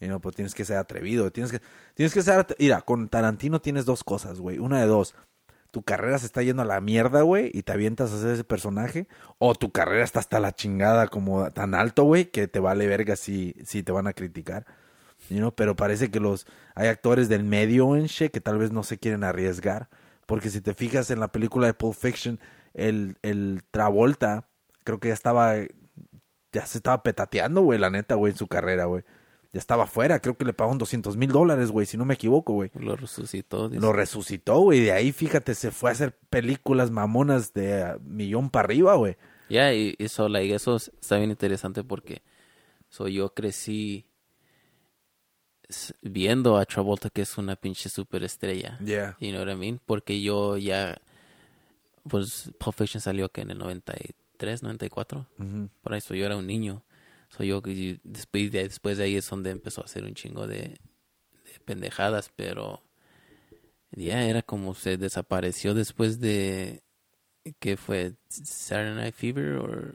Y no, pues tienes que ser atrevido. Tienes que, tienes que ser. Mira, con Tarantino tienes dos cosas, güey. Una de dos. Tu carrera se está yendo a la mierda, güey, y te avientas a hacer ese personaje. O tu carrera está hasta la chingada, como tan alto, güey, que te vale verga si, si te van a criticar. You Pero parece que los hay actores del medio en que tal vez no se quieren arriesgar. Porque si te fijas en la película de Pulp Fiction, el, el Travolta, creo que ya estaba, ya se estaba petateando, güey, la neta, güey, en su carrera, güey. Ya estaba fuera. Creo que le pagaron 200 mil dólares, güey, si no me equivoco, güey. Lo resucitó. dice. Lo resucitó, güey. De ahí, fíjate, se fue a hacer películas mamonas de millón para arriba, güey. Ya, y eso, like, eso es- está bien interesante porque so, yo crecí viendo a Travolta que es una pinche superestrella. Yeah. You know what I mean? Porque yo ya, pues, Pulp Fiction salió que en el 93, 94. Ujú. Por eso yo era un niño. So yo y después de, después de ahí es donde empezó a hacer un chingo de, de pendejadas, pero ya era como se desapareció después de que fue Saturday Night Fever o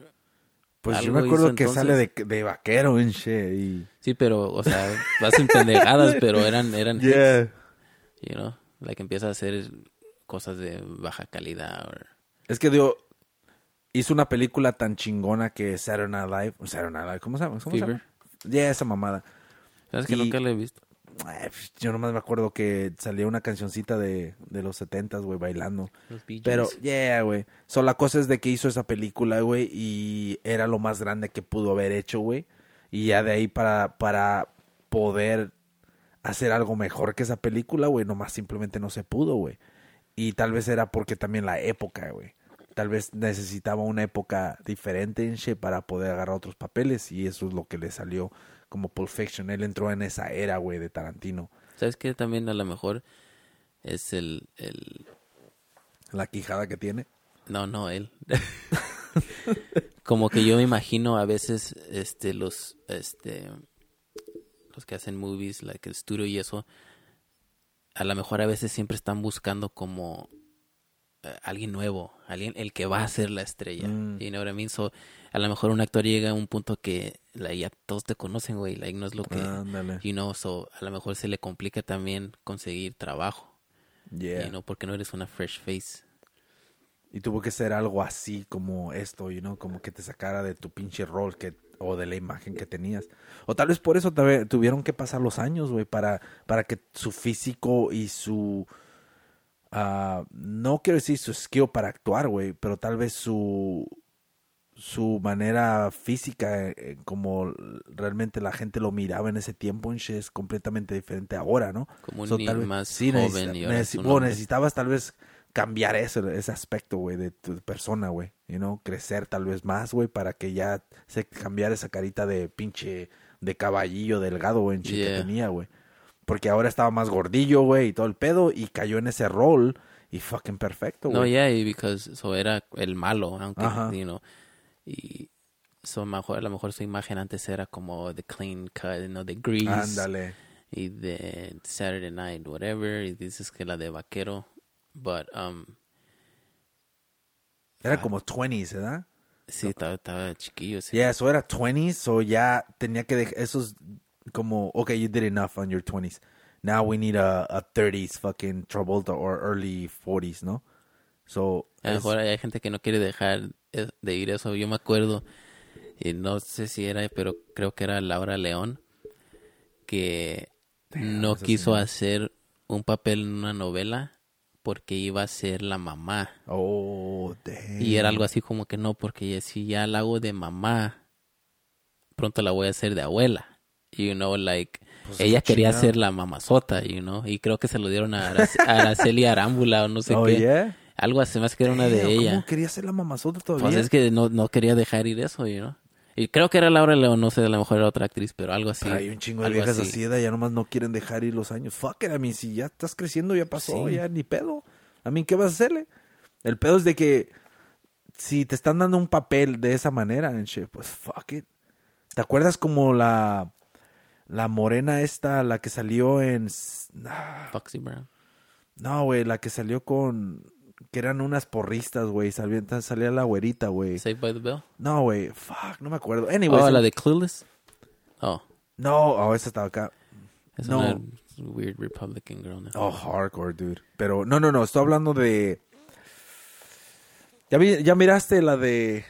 Pues yo me acuerdo que entonces. sale de, de vaquero en shit. Y... sí, pero o sea, hacen pendejadas, pero eran eran hits, Yeah. you know, like empieza a hacer cosas de baja calidad or Es que digo, hizo una película tan chingona que Saturday Night Live, Saturday Night Live, ¿cómo se llama? ¿Cómo se llama? Yeah, esa mamada. ¿Sabes que Y- nunca lo he visto? Ay, pues, Yo nomás me acuerdo que salía una cancioncita de, de los setentas, güey, bailando. Los Pero, yeah, güey. So, la cosa es de que hizo esa película, güey, y era lo más grande que pudo haber hecho, güey. Y ya de ahí para, para poder hacer algo mejor que esa película, güey, nomás simplemente no se pudo, güey. Y tal vez era porque también la época, güey. Tal vez necesitaba una época diferente en shit para poder agarrar otros papeles y eso es lo que le salió como Pulp Fiction. Él entró en esa era, güey, de Tarantino. ¿Sabes que también a lo mejor es el el La quijada que tiene. No, no, él. Como que yo me imagino a veces este los este los que hacen movies, like el estudio y eso a lo mejor a veces siempre están buscando como eh, alguien nuevo, alguien el que va a ser la estrella. Mm. I mean? So, a lo mejor un actor llega a un punto que ya todos te conocen, güey, like no es lo que Ándale. you know, so a lo mejor se le complica también conseguir trabajo, Yeah. you know, porque no eres una fresh face. Y tuvo que ser algo así como esto, you know, como que te sacara de tu pinche rol que o de la imagen que tenías. O tal vez por eso tuvieron que pasar los años, güey, para para que su físico y su ah, no quiero decir su skill para actuar, güey, pero tal vez su su manera física, eh, como realmente la gente lo miraba en ese tiempo, es completamente diferente ahora, ¿no? Como un So, niño tal vez- más sí, joven necesita- y ahora es necesi- un bueno, hombre. necesitabas tal vez cambiar eso, ese aspecto, güey, de tu persona, güey. You know, crecer tal vez más, güey, para que ya se cambiara esa carita de pinche de caballillo delgado, güey, en sí que Yeah. tenía, güey. Porque ahora estaba más gordillo, güey, y todo el pedo, y cayó en ese rol, y fucking perfecto, No, güey. yeah, y because so era el malo, aunque, Ajá. you know, y so mejor, a lo mejor su imagen antes era como the clean cut, you know, de Grease Ándale. y de Saturday Night, whatever, y dices que la de vaquero, but, um, Era como 20s, ¿verdad? sí, estaba, estaba chiquillo, sí. Yeah, eso era 20s, so ya tenía que dejar esos como, okay, you did enough on your 20s. Now we need a, a 30s fucking Travolta or early 40s, ¿no? So, A lo es- mejor hay gente que no quiere dejar eh, de ir eso. Yo me acuerdo, y no sé si era, pero creo que era Laura León, que no quiso hacer un papel en una novela porque iba a ser la mamá. oh, damn. Y era algo así como que no, porque si ya la hago de mamá, pronto la voy a hacer de abuela. You know, like, Pues ella quería chingado. ser la mamazota, you know, y creo que se lo dieron a, Arac- a Araceli Arámbula o no sé oh, qué. yeah? Algo así, más que era una de Damn, ella. ¿Cómo quería ser la mamazota todavía? Pues es que no, no quería dejar ir eso, you know. Y creo que era Laura León, no sé, a lo mejor era otra actriz, pero algo así. Hay un chingo de viejas así, de ya nomás no quieren dejar ir los años. Fuck it, a mí, si ya estás creciendo, ya pasó, Sí. ya ni pedo. A mí, ¿qué vas a hacerle? El pedo es de que si te están dando un papel de esa manera, pues fuck it. ¿Te acuerdas como la la morena esta, la que salió en ah, Foxy Brown. no, güey, la que salió con que eran unas porristas, güey, salía, salía la güerita, güey. Saved by the Bell. No, güey, fuck, no me acuerdo. Anyways, Oh, la de Clueless. Oh, no, oh, esa estaba acá. es No. una weird Republican girl now. Oh, hardcore, dude. Pero no, no, no, estoy hablando de. ¿Ya, vi- ya miraste la de.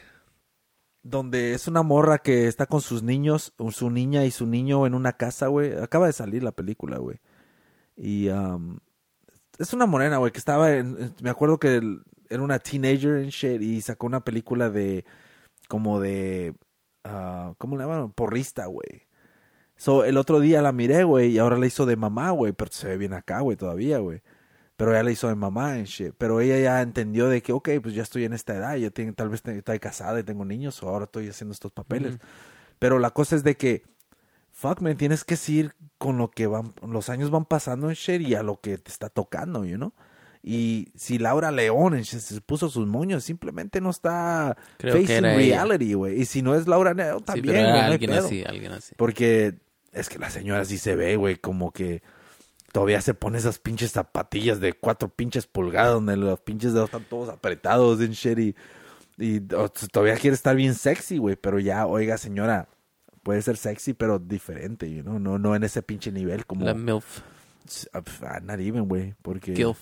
Donde es una morra que está con sus niños, su niña y su niño en una casa, güey. Acaba de salir la película, güey. Y. um, es una morena, güey, que estaba en. Me acuerdo que era una teenager y sacó una película de. Como de. ah, ¿Cómo le llaman? Porrista, güey. So, el otro día la miré, güey, y ahora la hizo de mamá, güey, pero se ve bien acá, güey, todavía, güey. Pero ella la hizo de mamá en shit. Pero ella ya entendió de que, ok, pues ya estoy en esta edad, yo tengo, tal vez estoy casada y tengo niños, o ahora estoy haciendo estos papeles. Pero la cosa es de que, fuck, me tienes que seguir con lo que van, los años van pasando en shit y a lo que te está tocando, you know? Y si Laura León en shit se puso sus moños, simplemente no está Creo facing reality, güey. Y si no es Laura León, Sí, también, pero era alguien así, alguien así. Porque es que la señora sí se ve, güey, como que todavía se pone esas pinches zapatillas de cuatro pinches pulgadas donde los pinches dedos están todos apretados en shit y, todavía quiere estar bien sexy, güey, pero ya, oiga, señora, puede ser sexy, pero diferente, you know? no, no en ese pinche nivel como... La MILF, Ah, not even, güey, porque... GILF,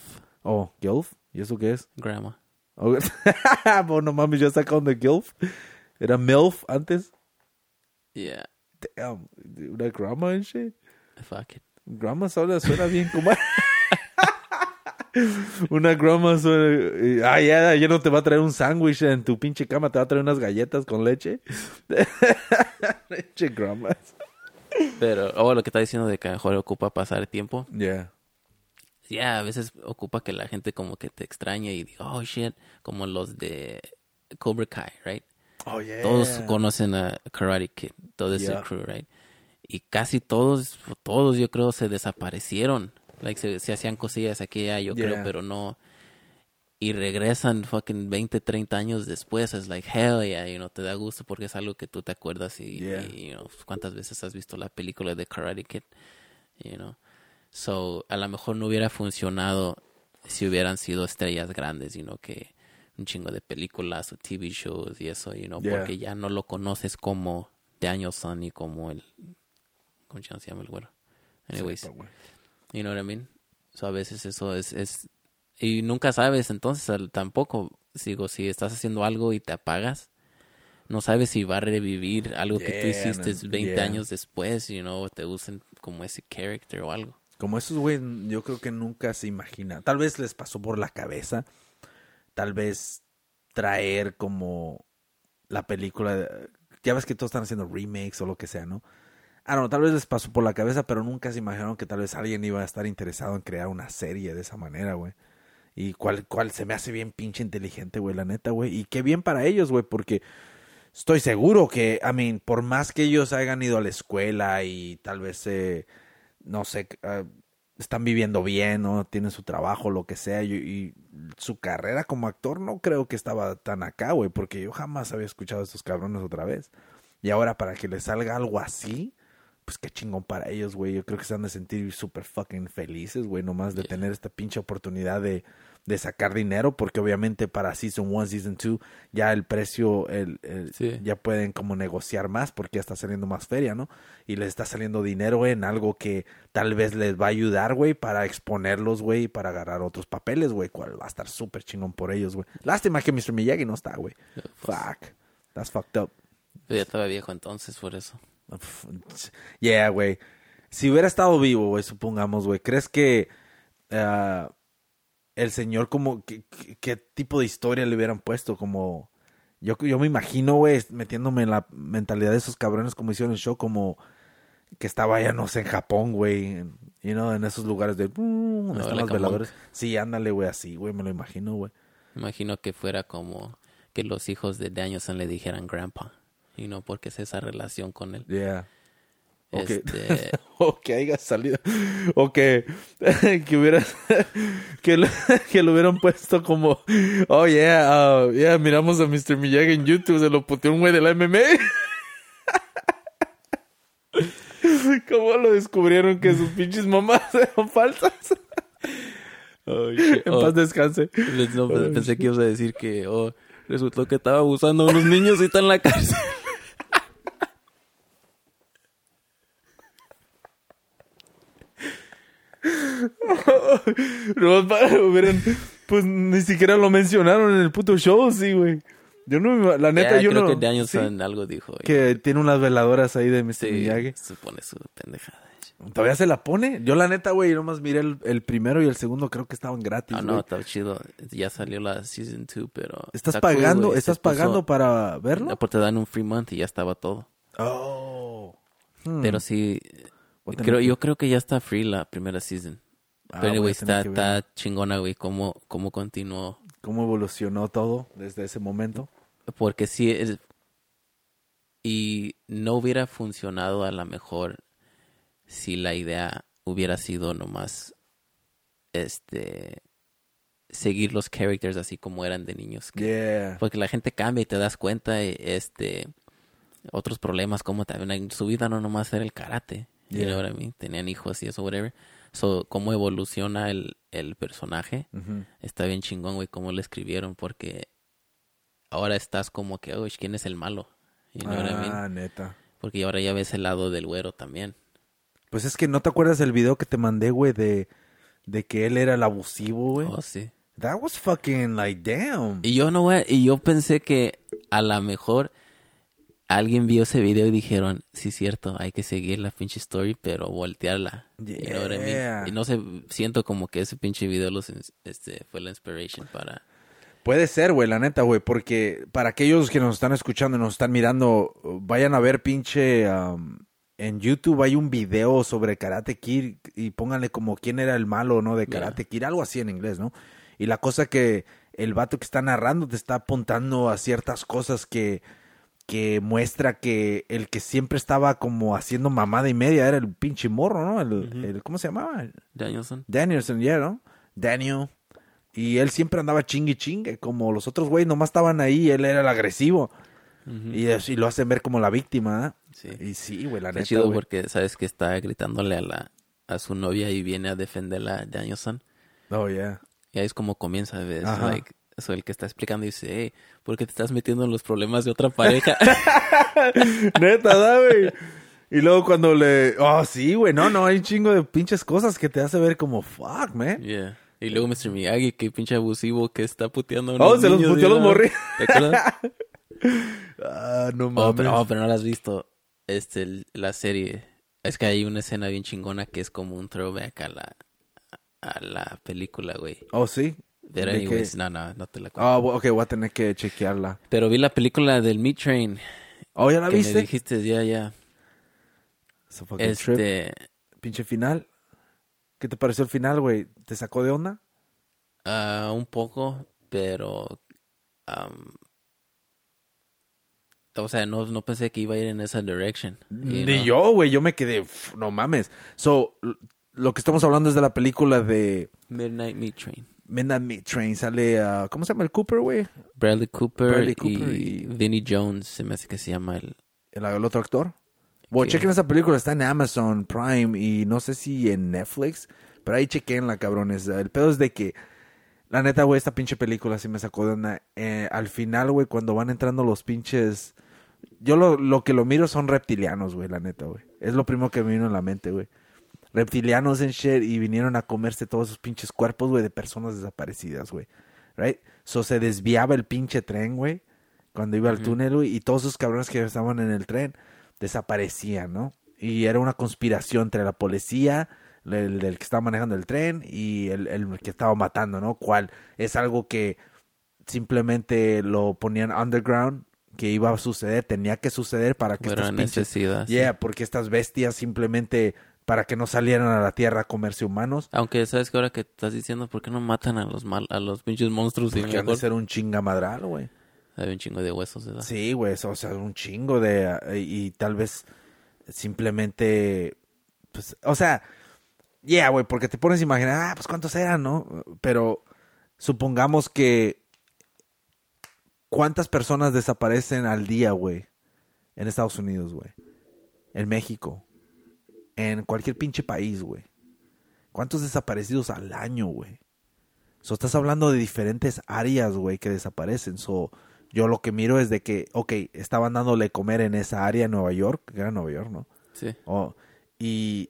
Oh, ¿Gilf? ¿Y eso qué es? grandma. Oh, bueno, mami, yo sacaron de Gilf. Era MILF antes. Yeah, Damn, una grandma and shit. fuck it. Grandma suena, suena bien como... Una grandma suena... Ah, ya, ya no te va a traer un sándwich en tu pinche cama, te va a traer unas galletas con leche. leche grandmas. Pero, oh, lo que está diciendo de que mejor ocupa pasar tiempo. Yeah. Ya, a veces ocupa que la gente como que te extrañe y diga, oh shit, como los de Cobra Kai, right? Oh, yeah. Todos conocen a Karate Kid, todo ese crew, right? Y casi todos, todos yo creo se desaparecieron. Like, se, se hacían cosillas aquí y allá, yo creo, pero no. Y regresan fucking 20, 30 años después. Es like, hell yeah, you know, te da gusto porque es algo que tú te acuerdas y, Yeah. y, you know, cuántas veces has visto la película de Karate Kid, you know. So, a lo mejor no hubiera funcionado si hubieran sido estrellas grandes, you know, que un chingo de películas o TV shows y eso, you know, Yeah. porque ya no lo conoces como Danielson y como el, ¿cómo se llama el güero? Anyways, güey. you know what I mean? So, a veces eso es, es, y nunca sabes, entonces tampoco, digo, si estás haciendo algo y te apagas, no sabes si va a revivir algo que tú Yeah, hiciste man. 20 Yeah. años después, you know, te usen como ese character o algo. Como esos, güey, yo creo que nunca se imagina. Tal vez les pasó por la cabeza. Tal vez traer como la película. Ya ves que todos están haciendo remakes o lo que sea, ¿no? Ah, no, tal vez les pasó por la cabeza, pero nunca se imaginaron que tal vez alguien iba a estar interesado en crear una serie de esa manera, güey. Y cuál, cuál se me hace bien pinche inteligente, güey, la neta, güey. Y qué bien para ellos, güey, porque estoy seguro que, I mean, por más que ellos hayan ido a la escuela y tal vez, eh, no sé, ah, están viviendo bien, ¿no? Tienen su trabajo, lo que sea, y, y su carrera como actor no creo que estaba tan acá, güey, porque yo jamás había escuchado a estos cabrones otra vez. Y ahora para que les salga algo así, pues qué chingón para ellos, güey. Yo creo que se han de sentir súper fucking felices, güey, nomás de Yeah. tener esta pinche oportunidad de, de sacar dinero, porque obviamente para Season 1, Season 2, ya el precio, el, el- Sí. ya pueden como negociar más, porque ya está saliendo más feria, ¿no? Y les está saliendo dinero en algo que tal vez les va a ayudar, güey, para exponerlos, güey, y para agarrar otros papeles, güey, cual va a estar súper chingón por ellos, güey. Lástima que Mr. Miyagi no está, güey. Fuck. That's fucked up. Yo ya estaba viejo entonces, por eso. Yeah, güey. Si hubiera estado vivo, güey, supongamos, güey, ¿crees que ah, el señor como ¿qué, tipo de historia le hubieran puesto? Como yo, yo me imagino, güey, metiéndome en la mentalidad de esos cabrones como hicieron el show, como que estaba ya, no sé, en Japón, güey, you know, en esos lugares de... mm, donde No, están los veladores. Sí, ándale, güey, así, güey, me lo imagino, güey. Imagino que fuera como que los hijos de Danielson le dijeran grandpa, y no porque es esa relación con él. Yeah. Ok. Este, o que haya salido o que que hubiera que lo, que lo hubieran puesto como oh yeah uh, yeah miramos a Mr. Miyagi en YouTube se lo puteó un güey de la MMA ¿Cómo lo descubrieron que sus pinches mamás eran falsas? en oh, paz descanse. les- no, Oh, pensé que ibas a decir que oh, resultó que estaba abusando a unos niños y está en la cárcel. No, para, hubieran, pues ni siquiera lo mencionaron en el puto show, sí, güey. Yo no, la neta, Ya, yo creo no. que sí, Danielson algo dijo. que tiene unas veladoras ahí de Mr. sí, Miyagi. supone su pendejada. ¿Todavía se la pone? Yo la neta, güey, nomás miré el, el primero y el segundo, creo que estaban gratis, Ah, güey. no, está chido. Ya salió la season 2, pero. ¿Estás está cool, pagando. Se estás pagando para verlo? No, porque te dan un free month y ya estaba todo. Oh. Hmm. Pero sí, creo, yo creo que ya está free la primera season. Ah, Pero, güey, está, está chingona, güey, cómo, cómo continuó. ¿Cómo evolucionó todo desde ese momento? Porque sí es... Y no hubiera funcionado a lo mejor si la idea hubiera sido nomás, este, seguir los characters así como eran de niños. que- Yeah. Porque la gente cambia y te das cuenta, eh, este, otros problemas como también en su vida no nomás era el karate. You Yeah. know what I mean? Tenían hijos y eso, whatever. So, cómo evoluciona el, el personaje. Está bien chingón, güey, cómo lo escribieron porque ahora estás como que, oye, ¿quién es el malo? I mean? Ah, neta. Porque ahora ya ves el lado del güero también. Pues es que no te acuerdas del video que te mandé, güey, de, de que él era el abusivo, güey. Oh, sí. That was fucking like, damn. Y yo no, güey, y yo pensé que a lo mejor alguien vio ese video y dijeron, sí, cierto, hay que seguir la pinche story, pero voltearla. Yeah. Y no sé, siento como que ese pinche video los, este, fue la inspiration para... Puede ser, güey, la neta, güey, porque para aquellos que nos están escuchando y nos están mirando, vayan a ver pinche... um, en YouTube hay un video sobre Karate Kid y pónganle como quién era el malo, ¿no? De Yeah. Karate Kid, algo así en inglés, ¿no? Y la cosa que el vato que está narrando te está apuntando a ciertas cosas que, que muestra que el que siempre estaba como haciendo mamada y media era el pinche morro, ¿no? El, ¿Cómo se llamaba? Danielson. Danielson, ya, ¿no? Daniel. Y él siempre andaba chingue chingue, como los otros güeyes nomás estaban ahí, él era el agresivo. Y, lo hacen ver como la víctima, Sí. ¿eh? Y sí, güey, la Está neta, chido güey. porque sabes que está gritándole a la a su novia y viene a defenderla a Danielson. Oh, yeah. Y ahí es como comienza, ¿ves? Like, so el que está explicando dice, hey, ¿por qué te estás metiendo en los problemas de otra pareja? Neta, da, güey. Y luego cuando le... Oh, sí, güey. No, no, hay un chingo de pinches cosas que te hace ver como... Fuck, man. yeah. Y luego Mr. Miyagi, que pinche abusivo que está puteando a Oh, se los puteó los morri- ¿Te acuerdas? Ah, no oh, mames. pero, oh, pero no la has visto. Este, la serie. Es que hay una escena bien chingona que es como un throwback a la, a la película, güey. Oh, sí. Pero ¿De anyways, qué? no, no, no te la cuento. Ah, ok, voy a tener que chequearla. Pero vi la película del Meat Train. Oh, ¿ya la que me viste? dijiste, ya, ya. Fucking trip. Este, Pinche final. ¿Qué te pareció el final, güey? ¿Te sacó de onda? ah, un poco, pero... am, o sea, no, no pensé que iba a ir en esa direction. Ni know? yo, güey. Yo me quedé... "Pff, No mames. So, lo que estamos hablando es de la película de Midnight Meat Train. Midnight Meat Train. Sale... ah, ¿Cómo se llama el Cooper, güey? Bradley Cooper, Bradley Cooper y, y- Vinnie Jones, se me hace que se llama el... El, el otro actor. Bueno, chequen esa película. Está en Amazon Prime y no sé si en Netflix. Pero ahí chequenla, cabrones. El pedo es de que... La neta, güey, esta pinche película sí me sacó de onda. Eh, al final, güey, cuando van entrando los pinches... Yo lo, lo que lo miro son reptilianos, güey, la neta, güey. Es lo primero que me vino a la mente, güey. Reptilianos en shit y vinieron a comerse todos esos pinches cuerpos, güey, de personas desaparecidas, güey. Right? So se desviaba el pinche tren, güey, cuando iba al túnel, güey, y todos esos cabrones que estaban en el tren desaparecían, ¿no? Y era una conspiración entre la policía, el del que estaba manejando el tren y el, el que estaba matando, ¿no? Cual es algo que simplemente lo ponían underground, que iba a suceder, tenía que suceder para que estas pinches... necesidad. sí. Yeah, porque estas bestias simplemente para que no salieran a la tierra a comerse humanos, Aunque, ¿sabes que Ahora que estás diciendo, ¿por qué no matan a los mal, a los pinches monstruos? Y porque han de ser un chingamadral, güey. hay un chingo de huesos, ¿verdad? Sí, güey, o sea, un chingo de... eh, Y tal vez simplemente... Pues, o sea, yeah, güey, porque te pones a imaginar, ah, pues cuántos eran, ¿no? Pero supongamos que... ¿Cuántas personas desaparecen al día, güey? En Estados Unidos, güey. En México. En cualquier pinche país, güey. ¿Cuántos desaparecidos al año, güey? So, estás hablando de diferentes áreas, güey, que desaparecen. So, yo lo que miro es de que, ok, estaban dándole comer en esa área en Nueva York, que era Nueva York, ¿no? Sí. Oh, y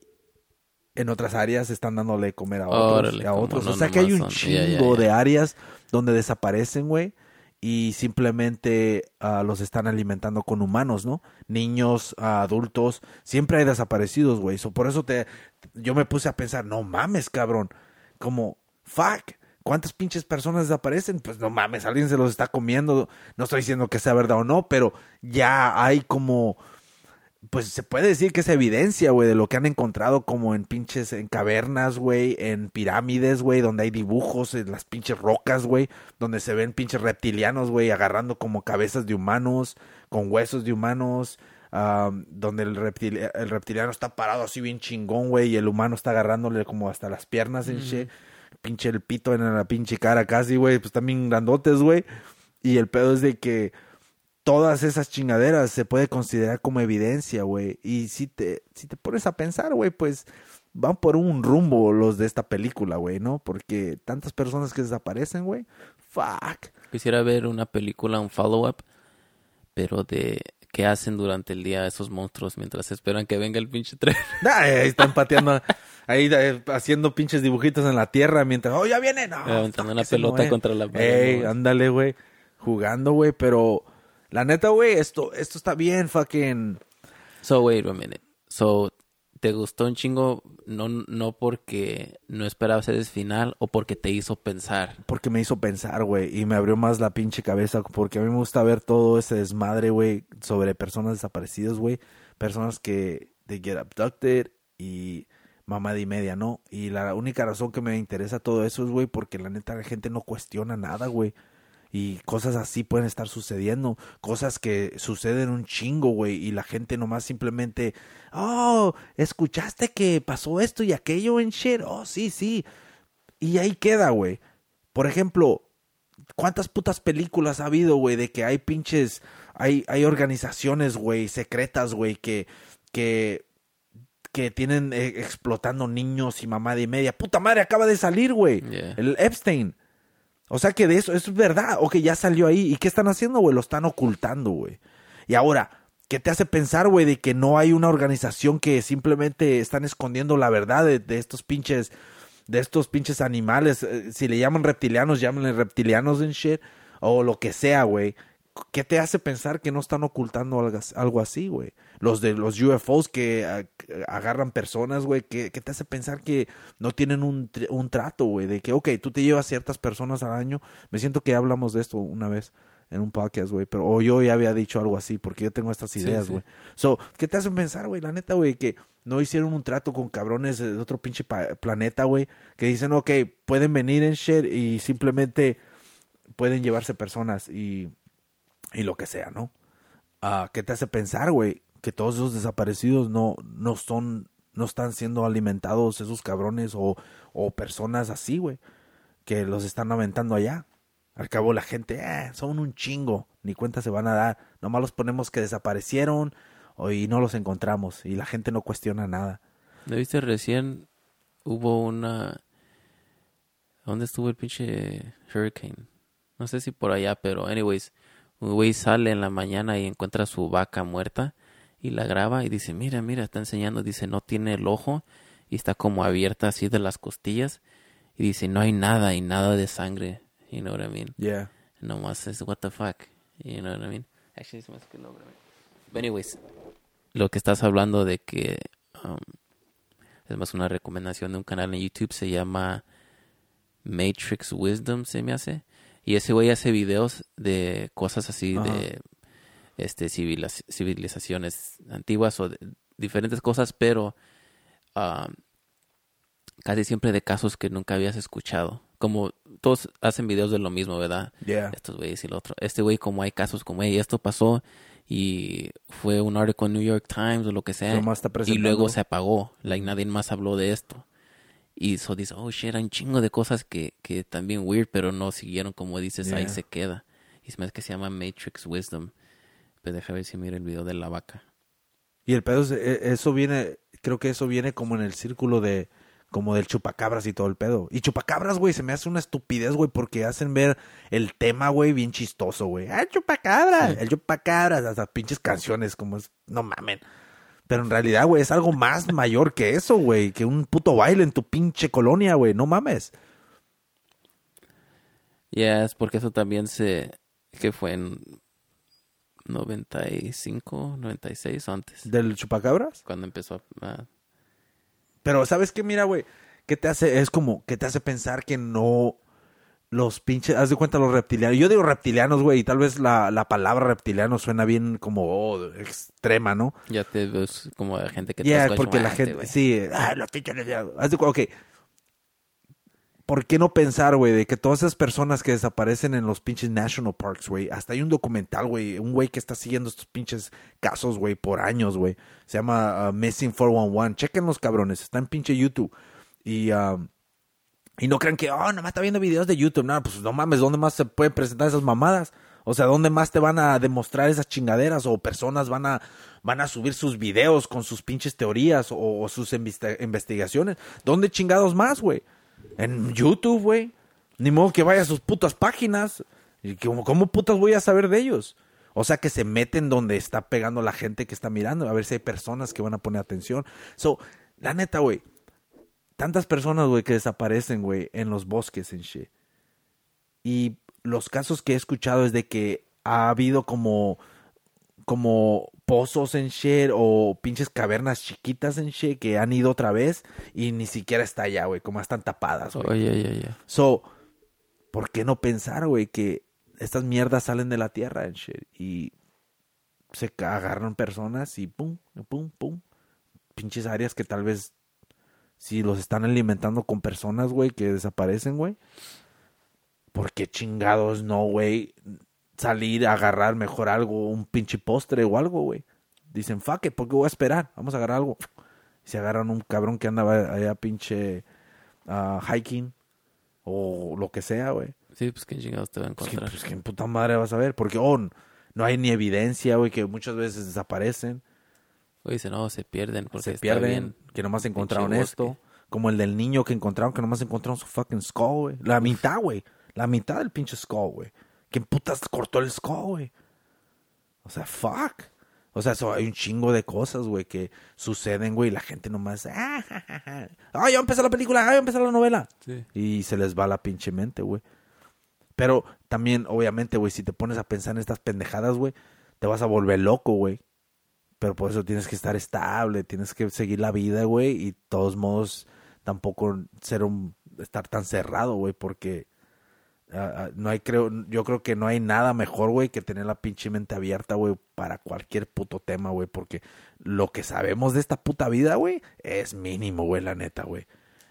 en otras áreas están dándole comer a otros. Órale, a otros. no o sea que hay un son- chingo de áreas donde desaparecen, güey. Y simplemente ah, los están alimentando con humanos, ¿no? Niños, ah, adultos. Siempre hay desaparecidos, güey. Por eso te, yo me puse a pensar, no mames, cabrón. Como, fuck. ¿Cuántas pinches personas desaparecen? Pues no mames, alguien se los está comiendo. No estoy diciendo que sea verdad o no, pero ya hay como pues se puede decir que es evidencia, güey, de lo que han encontrado como en pinches, en cavernas, güey, en pirámides, güey, donde hay dibujos en las pinches rocas, güey, donde se ven pinches reptilianos, güey, agarrando como cabezas de humanos, con huesos de humanos, donde el, el reptiliano está parado así bien chingón, güey, y el humano está agarrándole como hasta las piernas en che, pinche el pito en la pinche cara casi, güey, pues también grandotes, güey, y el pedo es de que todas esas chingaderas se puede considerar como evidencia, güey. Y si te, si te pones a pensar, güey, pues van por un rumbo los de esta película, güey, ¿no? Porque tantas personas que desaparecen, güey. Fuck. Quisiera ver una película, un follow-up, pero de qué hacen durante el día esos monstruos mientras esperan que venga el pinche tren. ahí están pateando, ahí eh, haciendo pinches dibujitos en la tierra mientras, oh, ya viene, no. Levantando una pelota contra la pared. Ey, ándale, güey. Jugando, güey, pero la neta, güey, esto, esto está bien, fucking. So, wait a minute. So, ¿te gustó un chingo no, no porque no esperabas el final o porque te hizo pensar? Porque me hizo pensar, güey, y me abrió más la pinche cabeza. Porque a mí me gusta ver todo ese desmadre, güey, sobre personas desaparecidas, güey. Personas que they get abducted y mamá de media, ¿no? Y la única razón que me interesa todo eso es, güey, porque la neta la gente no cuestiona nada, güey. Y cosas así pueden estar sucediendo. Cosas que suceden un chingo, güey. Y la gente nomás simplemente, oh, escuchaste que pasó esto y aquello en shit. Oh, sí, sí. Y ahí queda, güey. Por ejemplo, ¿cuántas putas películas ha habido, güey? De que hay pinches, hay, hay organizaciones, güey, secretas, güey, que, que, que tienen eh, explotando niños y mamá de media. Puta madre, acaba de salir, güey. El Epstein. O sea que de eso, es verdad. O que ya salió ahí. ¿Y qué están haciendo, güey? Lo están ocultando, güey. Y ahora, ¿qué te hace pensar, güey, de que no hay una organización que simplemente están escondiendo la verdad de, estos pinches, de estos pinches animales? Eh, si le llaman reptilianos, llámenle reptilianos en shit. O lo que sea, güey. ¿Qué te hace pensar que no están ocultando algo, así, güey? Los de los UFOs que agarran personas, güey, ¿qué, te hace pensar que no tienen un, un trato, güey? De que, ok, tú te llevas ciertas personas al año. Me siento que hablamos de esto una vez en un podcast, güey, pero o yo ya había dicho algo así, porque yo tengo estas ideas, güey. So, ¿qué te hace pensar, güey? La neta, güey, que no hicieron un trato con cabrones de otro pinche planeta, güey, que dicen, ok, pueden venir en shit y simplemente pueden llevarse personas y y lo que sea, ¿no? Ah, ¿Qué te hace pensar, güey? Que todos esos desaparecidos no, no son, no están siendo alimentados esos cabrones o, o personas así, güey, que los están aventando allá. Al cabo la gente, eh, son un chingo, ni cuenta se van a dar. Nomás los ponemos que desaparecieron y no los encontramos y la gente no cuestiona nada. ¿Lo viste recién? Hubo una... ¿Dónde estuvo el pinche hurricane? No sé si por allá, pero anyways, un güey sale en la mañana y encuentra su vaca muerta y la graba y dice, mira, mira, está enseñando, dice, no tiene el ojo y está como abierta así de las costillas y dice, no hay nada y nada de sangre, you know what I mean? Yeah. Nomás es, what the fuck, you know what I mean? Actually, es más que no, But anyways, lo que estás hablando de que um, es más una recomendación de un canal en YouTube, se llama Matrix Wisdom, se me hace. Y ese güey hace videos de cosas así de este civilizaciones antiguas o de diferentes cosas, pero casi siempre de casos que nunca habías escuchado. Como todos hacen videos de lo mismo, ¿verdad? Estos güeyes y el otro. Este güey, como hay casos como, hey, esto pasó y fue un artículo en New York Times o lo que sea. Y luego se apagó. Like, nadie más habló de esto. Y so dice, oh shit, hay un chingo de cosas que, que también weird, pero no siguieron como dices, ahí se queda. Y es más que se llama Matrix Wisdom. Pues deja ver si mira el video de la vaca. Y el pedo, e, eso viene, creo que eso viene como en el círculo de, como del chupacabras y todo el pedo. Y chupacabras, güey, se me hace una estupidez, güey, porque hacen ver el tema, güey, bien chistoso, güey. ¡Ah, chupacabras! El chupacabras, las pinches canciones, como es, no mamen. Pero en realidad, güey, es algo más mayor que eso, güey. Que un puto baile en tu pinche colonia, güey. No mames. Ya, es porque eso también se... que fue en 95, 96 antes. ¿Del chupacabras? Cuando empezó a... Pero, ¿sabes qué? Mira, güey. ¿Qué te hace? Es como... ¿Qué te hace pensar que no... los pinches, haz de cuenta los reptilianos. Yo digo reptilianos, güey, y tal vez la, la palabra reptiliano suena bien como oh, extrema, ¿no? Ya te ves como a gente que te porque la "Ah, este gente, güey". sí, ah, los pinches. Haz de cu- ok. ¿Por qué no pensar, güey, de que todas esas personas que desaparecen en los pinches national parks, güey, hasta hay un documental, güey, un güey que está siguiendo estos pinches casos, güey, por años, güey. Se llama uh, Missing 411. Chequen los cabrones, está en pinche YouTube. Y, um, y no crean que, oh, nomás está viendo videos de YouTube. No, pues no mames, ¿dónde más se pueden presentar esas mamadas? O sea, ¿dónde más te van a demostrar esas chingaderas? O personas van a, van a subir sus videos con sus pinches teorías o, sus investigaciones. ¿Dónde chingados más, güey? En YouTube, güey. Ni modo que vaya a sus putas páginas. ¿Y cómo, cómo putas voy a saber de ellos? O sea, que se meten donde está pegando la gente que está mirando. A ver si hay personas que van a poner atención. So, la neta, güey. Tantas personas, güey, que desaparecen, güey, en los bosques en shit. Y los casos que he escuchado es de que ha habido como como pozos en shit o pinches cavernas chiquitas en shit que han ido otra vez y ni siquiera está allá, güey, como están tapadas, güey. Oye, oye, oye. So, ¿por qué no pensar, güey, que estas mierdas salen de la tierra and shit? Y se agarran personas y pum, pum, pum. Pinches áreas que tal vez si los están alimentando con personas, güey, que desaparecen, güey. ¿Por qué chingados no, güey? Salir a agarrar mejor algo, un pinche postre o algo, güey. Dicen, fuck it, ¿por qué voy a esperar? Vamos a agarrar algo. Y se agarran un cabrón que anda allá pinche ah, hiking o lo que sea, güey. Sí, pues qué chingados te va a Pues, encontrar. pues, que en puta madre vas a ver. Porque, oh, no hay ni evidencia, güey, que muchas veces desaparecen. Oye, dice, no, se pierden porque se está pierden, bien. que nomás encontraron esto. Como el del niño que encontraron, que nomás encontraron su fucking skull, güey. La mitad, güey. La mitad del pinche skull, güey. ¿Quién putas cortó el skull, güey? O sea, fuck. O sea, so, hay un chingo de cosas, güey, que suceden, güey, y la gente nomás... Ah, ja, ja, ja. ¡Ay, ya empezó la película! ¡Ay, ya empezó la novela! Sí. Y se les va la pinche mente, güey. Pero también, obviamente, güey, si te pones a pensar en estas pendejadas, güey, te vas a volver loco, güey. Pero por eso tienes que estar estable, tienes que seguir la vida, güey, y de todos modos tampoco ser un estar tan cerrado, güey, porque ah, ah, no hay creo yo creo que no hay nada mejor, güey, que tener la pinche mente abierta, güey, para cualquier puto tema, güey, porque lo que sabemos de esta puta vida, güey, es mínimo, güey, la neta, güey.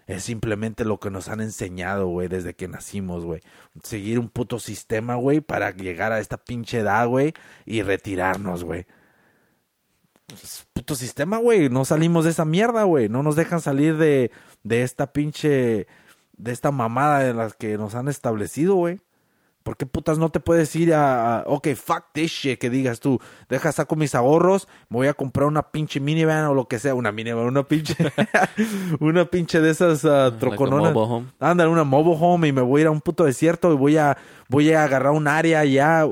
Es simplemente lo que nos han enseñado, güey, desde que nacimos, güey. Seguir un puto sistema, güey, para llegar a esta pinche edad, güey, y retirarnos, güey. Pues, puto sistema, güey. No salimos de esa mierda, güey. No nos dejan salir de, de esta pinche. de esta mamada de las que nos han establecido, güey. ¿Por qué putas no te puedes ir a, a- Ok, fuck this shit, que digas tú. Deja, saco mis ahorros, me voy a comprar una pinche minivan o lo que sea. Una minivan, una pinche. una pinche de esas Like a trocononas. home. Ándale, una mobile home y me voy a ir a un puto desierto y voy a, voy a agarrar un área ya,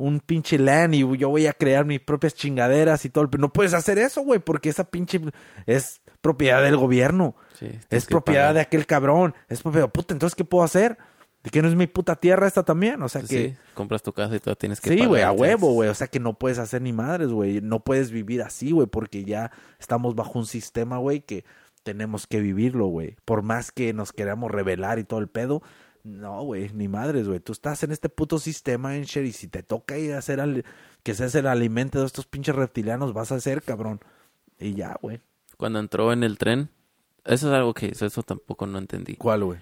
un pinche land y yo voy a crear mis propias chingaderas y todo. Pero no puedes hacer eso, güey, porque esa pinche es propiedad del gobierno. Sí, Es propiedad pagar. de aquel cabrón. Es propiedad. Puta, entonces, ¿qué puedo hacer? ¿De que no es mi puta tierra esta también? O sea Pues que... Sí, compras tu casa y todo tienes que Sí, güey, a huevo, güey. O sea que no puedes hacer ni madres, güey. No puedes vivir así, güey, porque ya estamos bajo un sistema, güey, que tenemos que vivirlo, güey. Por más que nos queramos revelar y todo el pedo, no, güey, ni madres, güey. Tú estás en este puto sistema, en y si te toca ir a hacer al- que seas el alimento de estos pinches reptilianos, vas a hacer, cabrón. Y ya, güey. Cuando entró en el tren, eso es algo que eso, eso tampoco no entendí. ¿Cuál, güey?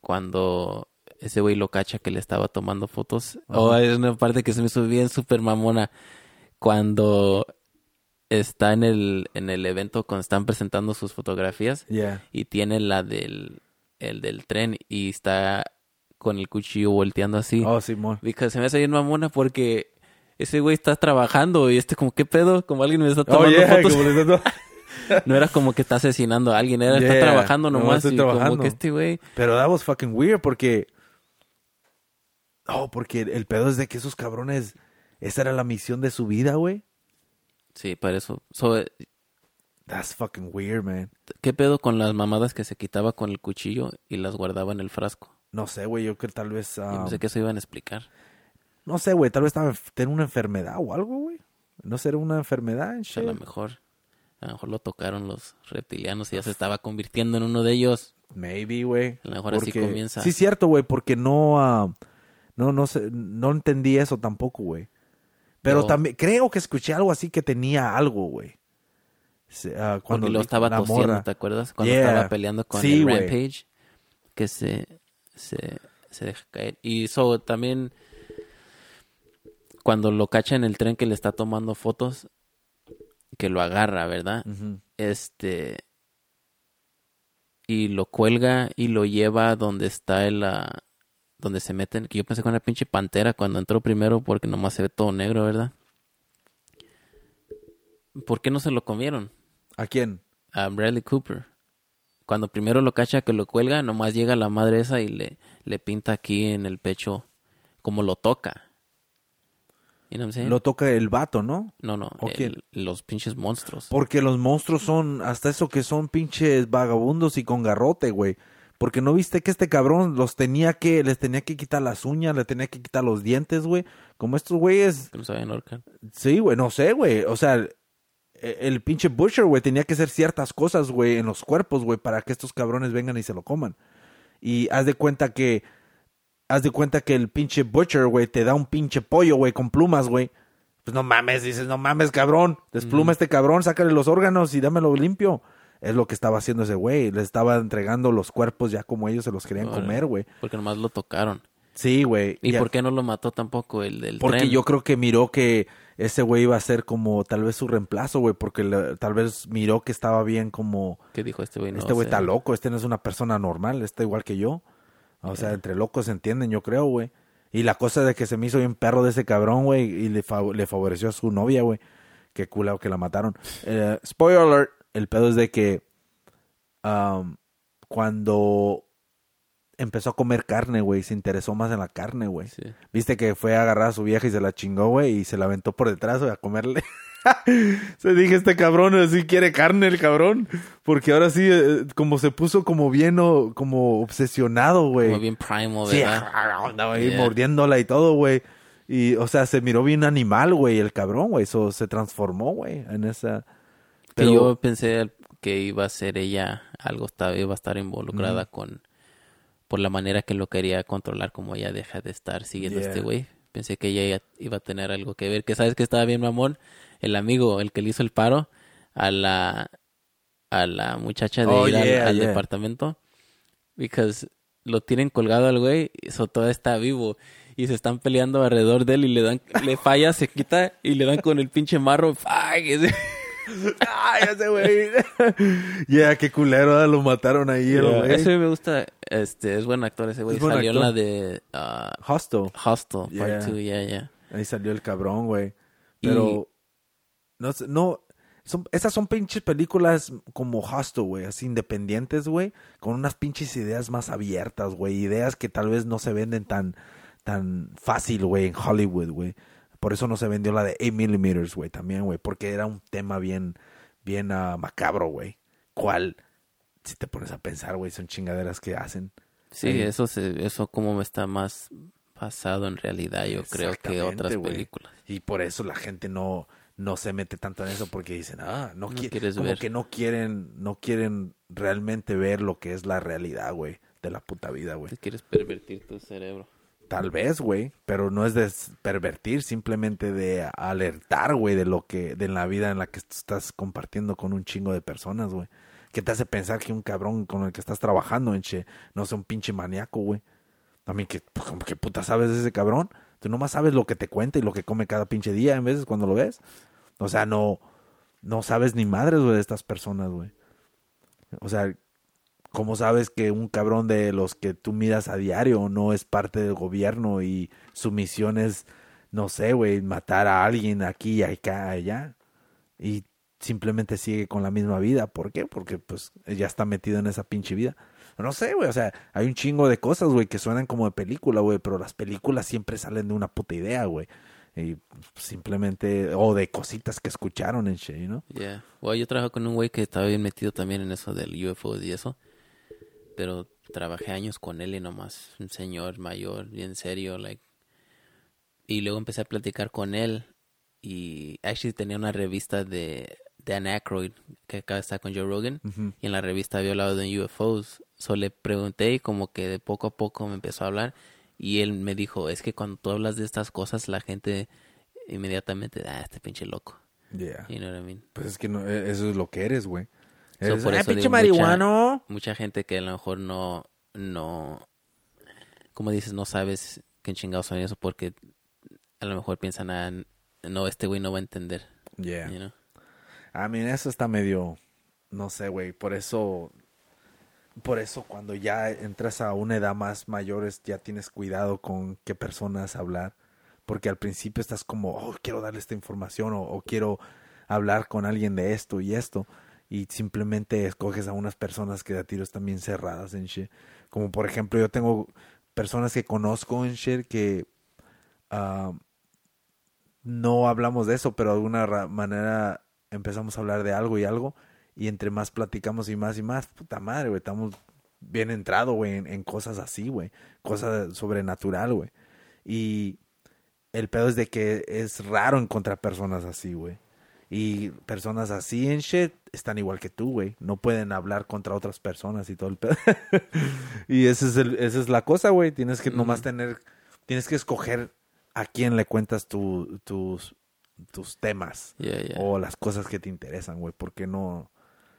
Cuando ese güey lo cacha que le estaba tomando fotos. Oh, es una parte que se me hizo bien súper mamona. Cuando está en el, en el evento, cuando están presentando sus fotografías y tiene la del, el del tren y está con el cuchillo volteando así. Oh, Simón. Because se me hace bien mamona porque ese güey está trabajando y este como, ¿qué pedo? Como alguien me está tomando Oh, yeah, fotos. como está- No era como que está asesinando a alguien, era está Yeah, trabajando nomás estoy y como trabajando. que este güey... Pero that was fucking weird porque. Oh, porque el pedo es de que esos cabrones. Esa era la misión de su vida, güey. Sí, para eso. So, That's fucking weird, man. ¿Qué pedo con las mamadas que se quitaba con el cuchillo y las guardaba en el frasco? No sé, güey. Yo creo que tal vez. Yo ah, pensé que eso iban a explicar. No sé, güey. Tal vez estaba, tenía una enfermedad o algo, güey. No será una enfermedad, en O sea, a lo shit. mejor. A lo mejor lo tocaron los reptilianos y ya se estaba convirtiendo en uno de ellos. Maybe, güey. A lo mejor así comienza. Sí, cierto, güey, porque no, ah, no, no sé, no entendí eso tampoco, güey. Pero Yo- también, creo que escuché algo así que tenía algo, güey. Ah, cuando lo estaba tosiendo. ¿te acuerdas? Cuando Yeah. estaba peleando con Sí, el. Rampage. Que se, se, se deja caer. Y eso también... Cuando lo cacha en el tren que le está tomando fotos, que lo agarra, ¿verdad? Este... Y lo cuelga y lo lleva donde está el... donde se meten. Que yo pensé con la pinche pantera cuando entró primero porque nomás se ve todo negro, ¿verdad? ¿Por qué no se lo comieron? ¿A quién? a Bradley Cooper. Cuando primero lo cacha que lo cuelga, nomás llega la madre esa y le, le pinta aquí en el pecho como lo toca. You know? Lo toca el vato, ¿no? No, no, ¿O el- quién? los pinches monstruos. Porque los monstruos son, hasta eso que son pinches vagabundos y con garrote, güey. Porque no viste que este cabrón los tenía que, les tenía que quitar las uñas, le tenía que quitar los dientes, güey. Como estos güeyes, Que no ahorcar. sí, güey, no sé, güey. O sea, el, el pinche Butcher, güey, tenía que hacer ciertas cosas, güey, en los cuerpos, güey, para que estos cabrones vengan y se lo coman. Y haz de cuenta que, haz de cuenta que el pinche Butcher, güey, te da un pinche pollo, güey, con plumas, güey. Pues no mames, dices, no mames, cabrón. Despluma este cabrón, sácale los órganos y dámelo limpio. Es lo que estaba haciendo ese güey. Le estaba entregando los cuerpos ya como ellos se los querían comer, güey. Porque nomás lo tocaron. Sí, güey. ¿Y Ya- por qué no lo mató tampoco el del Porque tren? yo creo que miró que ese güey iba a ser como tal vez su reemplazo, güey. Porque le- tal vez miró que estaba bien como... ¿Qué dijo este güey? No este güey está loco, este no es una persona normal, está igual que yo. O sea, entre locos se entienden, yo creo, güey. Y la cosa de que se me hizo bien perro de ese cabrón, güey, y le, fav- le favoreció a su novia, güey. Qué culado que la mataron. Eh, spoiler alert, el pedo es de que um, cuando empezó a comer carne, güey, se interesó más en la carne, güey. Sí. Viste que fue a agarrar a su vieja y se la chingó, güey, y se la aventó por detrás, güey, a comerle. se dije, este cabrón así quiere carne, el cabrón. Porque ahora sí, eh, como se puso como bien, o, como obsesionado, güey. Como bien primal, Sí, ¿verdad? andaba ahí Yeah. mordiéndola y todo, güey. Y, o sea, se miró bien animal, güey, el cabrón, güey. Eso se transformó, güey, en esa... Que yo pensé que iba a ser ella algo, estaba, iba a estar involucrada con por la manera que lo quería controlar, como ella deja de estar siguiendo a este güey. Pensé que ella iba a tener algo que ver. Que sabes que estaba bien mamón, el amigo, el que le hizo el paro a la a la muchacha de Oh, ir al- yeah, al, yeah. departamento, because lo tienen colgado al güey, y eso todo está vivo y se están peleando alrededor de él y le dan, le falla, se quita y le dan con el pinche marro. ¡Ay! Ese- ¡Ay, ese güey! Ya, qué culero, ah, lo mataron ahí, el Yeah, güey. Ese me gusta, este, es buen actor ese güey. Es Salió en la de ah, Hostel. Hostel, Yeah. Part 2, ya, ya. Ahí salió el cabrón, güey. Y- Pero no sé, no son esas son pinches películas como Hostel, güey, así independientes, güey, con unas pinches ideas más abiertas, güey, ideas que tal vez no se venden tan tan fácil, güey, en Hollywood, güey. Por eso no se vendió la de 8 millimeters, güey, también, güey, porque era un tema bien bien ah, macabro, güey. ¿Cuál? Si te pones a pensar, güey, son chingaderas que hacen. Sí, eso se, eso como está más basado en realidad, yo creo, que otras películas. Y por eso la gente no, no se mete tanto en eso porque dicen, ah, no, No qui- quieres como ver. que no quieren, no quieren realmente ver lo que es la realidad, güey, de la puta vida, güey. Te quieres pervertir tu cerebro. Tal vez, güey, pero no es de pervertir, simplemente de alertar, güey, de lo que, de la vida en la que estás compartiendo con un chingo de personas, güey. Que te hace pensar que un cabrón con el que estás trabajando, enche, no sea un pinche maníaco, güey. A mí, que, pues, como que puta sabes de ese cabrón? Tú nomás sabes lo que te cuenta y lo que come cada pinche día, en veces cuando lo ves. O sea, no, no sabes ni madres, güey, de estas personas, güey. O sea, ¿cómo sabes que un cabrón de los que tú miras a diario no es parte del gobierno y su misión es, no sé, güey, matar a alguien aquí acá, allá? Y simplemente sigue con la misma vida. ¿Por qué? Porque pues ya está metido en esa pinche vida. No sé, güey, o sea, hay un chingo de cosas, güey, que suenan como de película, güey, pero las películas siempre salen de una puta idea, güey. Y simplemente, o de cositas que escucharon en shit, ¿no? Yeah. Bueno, yo trabajo con un güey que estaba bien metido también en eso del UFO y eso. Pero trabajé años con él y nomás un señor mayor, bien serio, like. Y luego empecé a platicar con él y actually tenía una revista de, Dan Aykroyd, que acá está con Joe Rogan, y en la revista había hablado de UFOs. So le pregunté y como que de poco a poco me empezó a hablar y él me dijo, es que cuando tú hablas de estas cosas la gente inmediatamente, ah, este pinche loco. Yeah. You know what I mean? Pues es que no, e- eso es lo que eres, güey. So, por "Ah, eso pinche marihuano. Mucha gente que a lo mejor no, no, como dices, no sabes qué chingados son eso porque a lo mejor piensan, ah, no, este güey no va a entender. Yeah. you know? I mean, eso está medio, no sé, güey. Por eso, por eso cuando ya entras a una edad más mayores, ya tienes cuidado con qué personas hablar. Porque al principio estás como, oh, quiero darle esta información o, o quiero hablar con alguien de esto y esto. Y simplemente escoges a unas personas que a tiro están bien cerradas en shit. Como por ejemplo, yo tengo personas que conozco en shit que ah, no hablamos de eso, pero de alguna ra- manera empezamos a hablar de algo y algo. Y entre más platicamos y más y más, puta madre, güey, estamos bien entrado, güey, en, en cosas así, güey. Cosas sobrenatural, güey. Y el pedo es de que es raro encontrar personas así, güey. Y personas así en shit están igual que tú, güey. No pueden hablar contra otras personas y todo el pedo. y ese es el, esa es la cosa, güey. Tienes que nomás tener, tienes que escoger a quién le cuentas tu- tus, tus temas Yeah, yeah. o las cosas que te interesan, güey. Porque no,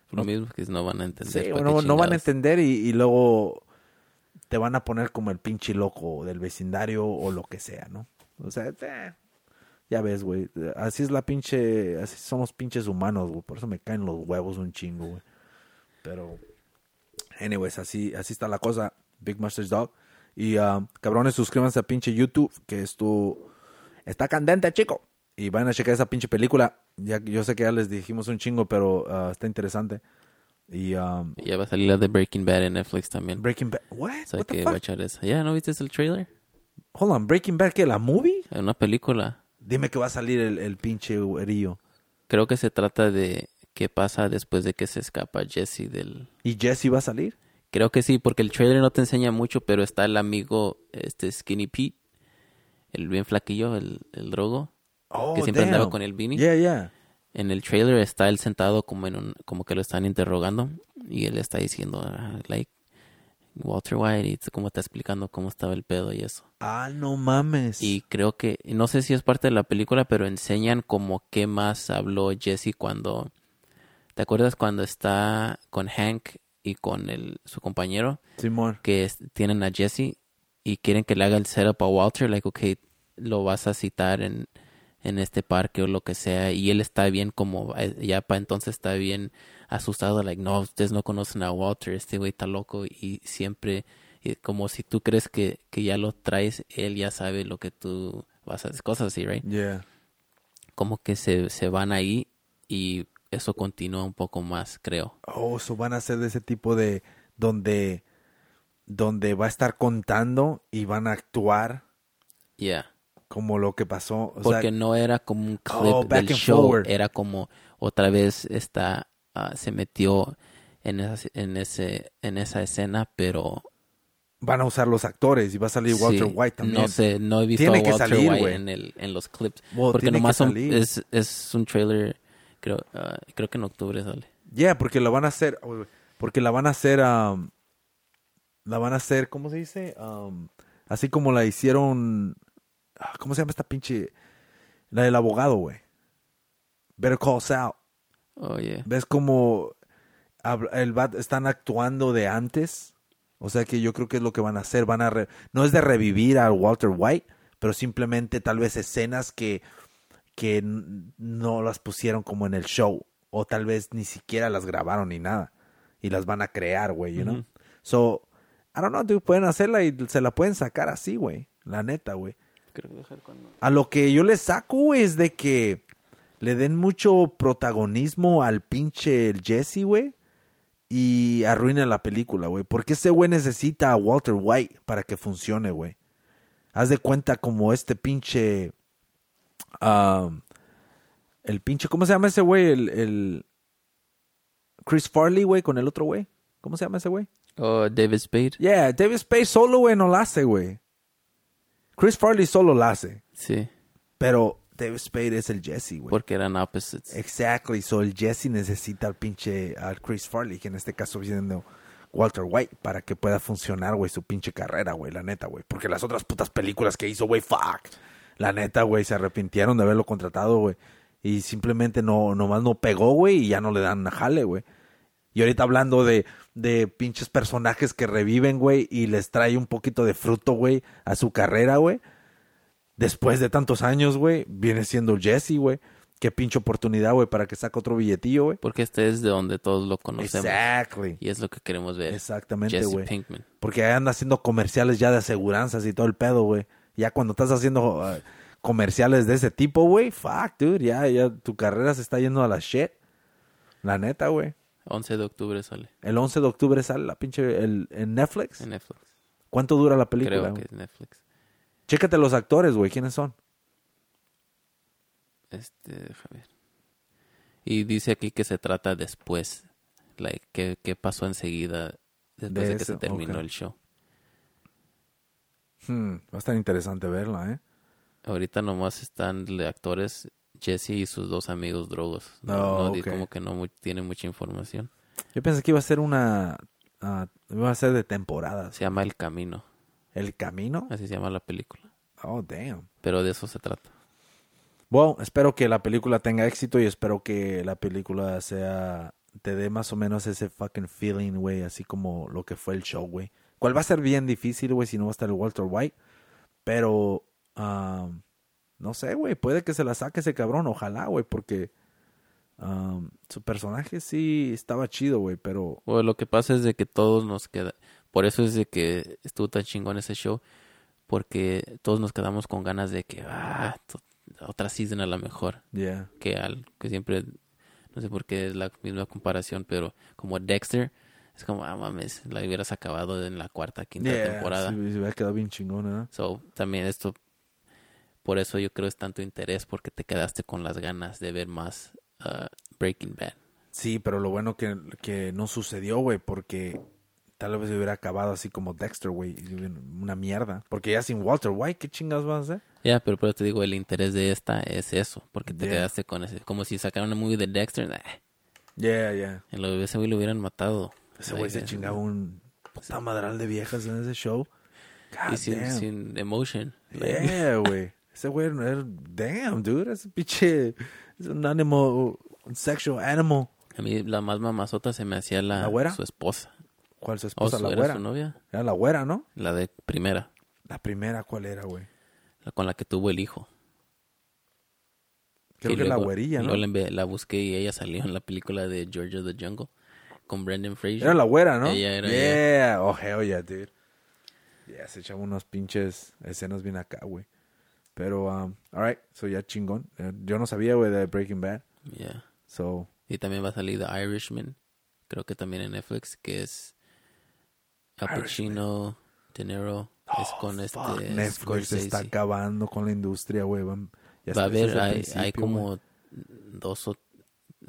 Lo mismo que no van a entender. Sí, ¿para no, van a entender y, y luego te van a poner como el pinche loco del vecindario o lo que sea, ¿no? O sea, eh, ya ves, güey. Así es la pinche. Así somos pinches humanos, güey. Por eso me caen los huevos un chingo, güey. Pero, anyways, así, así está la cosa. Big Masters Dog. Y, ah, cabrones, suscríbanse a pinche YouTube, que esto está candente, chico. Y vayan a checar esa pinche película. Ya, yo sé que ya les dijimos un chingo, pero ah, está interesante. Y, um, Ya va a salir la de Breaking Bad en Netflix también. Breaking Bad. What? O sea What the que fuck? va a echar esa. Ya, ¿no viste el trailer? Hold on, Breaking Bad, ¿qué? ¿La movie? Una película. Dime que va a salir el, el pinche güerillo. Creo que se trata de qué pasa después de que se escapa Jesse del... ¿Y Jesse va a salir? Creo que sí, porque el trailer no te enseña mucho, pero está el amigo, este Skinny Pete, el bien flaquillo, el, el drogo, Oh, que siempre andaba con el Beanie. Yeah, yeah. En el trailer está él sentado como en un, como que lo están interrogando y él está diciendo, ah, like, Walter White, y como está explicando cómo estaba el pedo y eso. Ah, no mames. Y creo que, no sé si es parte de la película, pero enseñan como qué más habló Jesse cuando, ¿te acuerdas cuando está con Hank y con el, su compañero? Simón. que es- tienen a Jesse y quieren que le haga el setup a Walter, like, okay, lo vas a citar en, en este parque o lo que sea, y él está bien como, eh, ya para entonces está bien asustado, like, no, ustedes no conocen a Walter, este güey está loco, y siempre, y como si tú crees que, que ya lo traes, él ya sabe lo que tú vas a hacer, cosas así, right? Yeah. Como que se, se van ahí y eso continúa un poco más, creo. Oh, eso van a ser de ese tipo de donde donde va a estar contando y van a actuar Yeah. como lo que pasó. O porque sea, no era como un clip Oh, del show, forward. era como otra vez está ah, se metió en esa, en ese en esa escena, pero van a usar los actores y va a salir Walter sí, White también. No sé, no he visto Tiene a que Walter salir, White en el en los clips, Well, porque nomás son- es es un trailer creo ah, creo que en octubre sale. Yeah, porque la van a hacer, oh, porque la van a hacer, um, la van a hacer, ¿cómo se dice? Um, así como la hicieron, ah, ¿cómo se llama esta pinche? La del abogado, güey. Better Call Saul. Oh yeah. ¿Ves cómo el bat están actuando de antes? O sea que yo creo que es lo que van a hacer. Van a re- no es de revivir a Walter White, pero simplemente tal vez escenas que, que no las pusieron como en el show. O tal vez ni siquiera las grabaron ni nada. Y las van a crear, güey, you know? Ujú. So, I don't know, dude, pueden hacerla y se la pueden sacar así, güey. La neta, güey. A lo que yo le saco es de que le den mucho protagonismo al pinche el Jesse, güey. Y arruinen la película, güey. Porque ese güey necesita a Walter White para que funcione, güey. Haz de cuenta como este pinche... um, el pinche... ¿Cómo se llama ese güey? El, el... Chris Farley, güey, con el otro güey. ¿Cómo se llama ese güey? Oh, David Spade. Yeah, David Spade solo, güey, no la hace, güey. Chris Farley solo la hace. Sí. Pero David Spade es el Jesse, güey. Porque eran opposites. Exactly. So el Jesse necesita al pinche al Chris Farley, que en este caso viene Walter White, para que pueda funcionar, güey, su pinche carrera, güey, la neta, güey. Porque las otras putas películas que hizo, güey, fuck. La neta, güey, se arrepintieron de haberlo contratado, güey. Y simplemente no, nomás no pegó, güey, y ya no le dan jale, güey. Y ahorita hablando de, de pinches personajes que reviven, güey, y les trae un poquito de fruto, güey, a su carrera, güey. Después de tantos años, güey, viene siendo Jesse, güey. Qué pinche oportunidad, güey, para que saque otro billetillo, güey. Porque este es de donde todos lo conocemos. Exactly. Y es lo que queremos ver. Exactamente, Jesse güey. Pinkman. Porque anda haciendo comerciales ya de aseguranzas y todo el pedo, güey. Ya cuando estás haciendo uh, comerciales de ese tipo, güey, fuck, dude, ya, ya tu carrera se está yendo a la shit. La neta, güey. 11 de octubre sale El 11 de octubre sale la pinche el, en Netflix. en Netflix. ¿Cuánto dura la película? Creo que es Netflix. Chécate los actores, güey, ¿quiénes son? Este, ver. Y dice aquí que se trata después. Like, ¿qué, qué pasó enseguida después De de, que eso, se terminó ok. el show? Hmm, va a estar interesante verla, ¿eh? Ahorita nomás están de actores Jesse y sus dos amigos drogos. No, Oh, no di- ok. como que no mu- tiene mucha información. Yo pensé que iba a ser una... ah, iba a ser de temporadas. Se llama El Camino. ¿El Camino? Así se llama la película. Oh, damn. Pero de eso se trata. Bueno, espero que la película tenga éxito y espero que la película sea... Te dé más o menos ese fucking feeling, güey, así como lo que fue el show, güey. Cual va a ser bien difícil, güey, si no va a estar el Walter White. Pero... ah, no sé, güey, puede que se la saque ese cabrón, ojalá, güey, porque... ah, su personaje sí estaba chido, güey, pero... Lo que pasa es de que todos nos queda... Por eso es de que estuvo tan chingón ese show. Porque todos nos quedamos con ganas de que... Ah, otra season a la mejor. Yeah. que al que siempre no sé por qué es la misma comparación pero como Dexter es como ah mames la hubieras acabado en la cuarta quinta Yeah, temporada sí, se hubiera quedado bien chingón, ¿eh? so también esto por eso yo creo es tanto interés porque te quedaste con las ganas de ver más uh, Breaking Bad Sí, pero lo bueno que, que no sucedió, güey, porque tal vez se hubiera acabado así como Dexter, güey, una mierda. Porque ya sin Walter White, ¿qué chingas vas a hacer? ya pero por te digo el interés de esta es eso porque te Yeah. quedaste con ese como si sacaran una movie de Dexter nah, Yeah, yeah. en lo ese güey lo hubieran matado Ese güey se chingaba un puta madral de viejas en ese show. God y sin, damn. sin emotion Like, Yeah, güey. Ese güey no era... Damn, dude. Ese pinche... Es un animal... Un sexual animal. a mí la más mamazota se me hacía la, ¿La güera? su esposa ¿Cuál su o esposa? su, la era su novia Era la güera, ¿no? La de primera, La primera, ¿cuál era, güey? la con la que tuvo el hijo. Creo Y que la luego- güerilla, y ¿no? luego la, la busqué y ella salió en la película de Georgia the Jungle con Brendan Fraser. Era la güera, ¿no? Ella era Yeah. Oh, hell yeah, dude. Yeah, se echaba unos pinches escenas bien acá, güey. Pero, um, alright, so ya chingón. Eh, yo no sabía, güey, de Breaking Bad. Yeah. So, Y también va a salir The Irishman, creo que también en Netflix, que es Al Pacino, De Niro, es con fuck, este Netflix Scorsese. está acabando con la industria, güey. Va a haber, hay, hay como güey. dos o,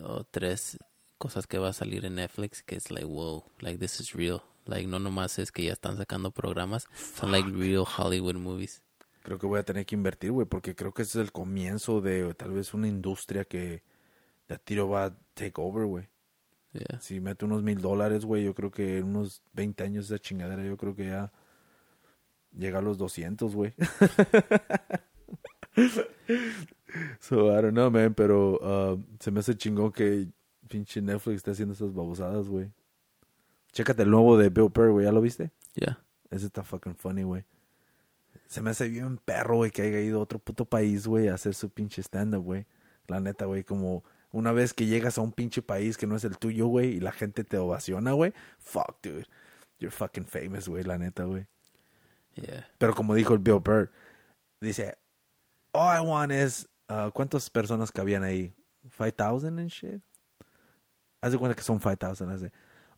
o tres cosas que va a salir en Netflix que es like, wow, like this is real. Like no nomás es que ya están sacando programas, son like real Hollywood movies. Creo que voy a tener que invertir, güey, porque creo que ese es el comienzo de tal vez una industria que de a tiro va a take over, güey. Yeah. Si mete unos mil dólares, güey, yo creo que en unos 20 años esa chingadera, yo creo que ya llega a los 200, güey. so, I don't know, man, pero uh, se me hace chingón que pinche Netflix esté haciendo esas babosadas, güey. Chécate el nuevo de Bill Burr, güey, ¿ya lo viste? Yeah. Ese está fucking funny, güey. Se me hace bien perro, güey, que haya ido a otro puto país, güey, a hacer su pinche stand-up, güey. La neta, güey, como una vez que llegas a un pinche país que no es el tuyo, güey, y la gente te ovaciona, güey. Fuck, dude. You're fucking famous, güey, la neta, güey. Yeah. Pero como dijo el Bill Burr, dice, all I want is, uh, ¿cuántas personas cabían ahí? ¿5,000 and shit? Haz de cuenta que son 5,000, hace.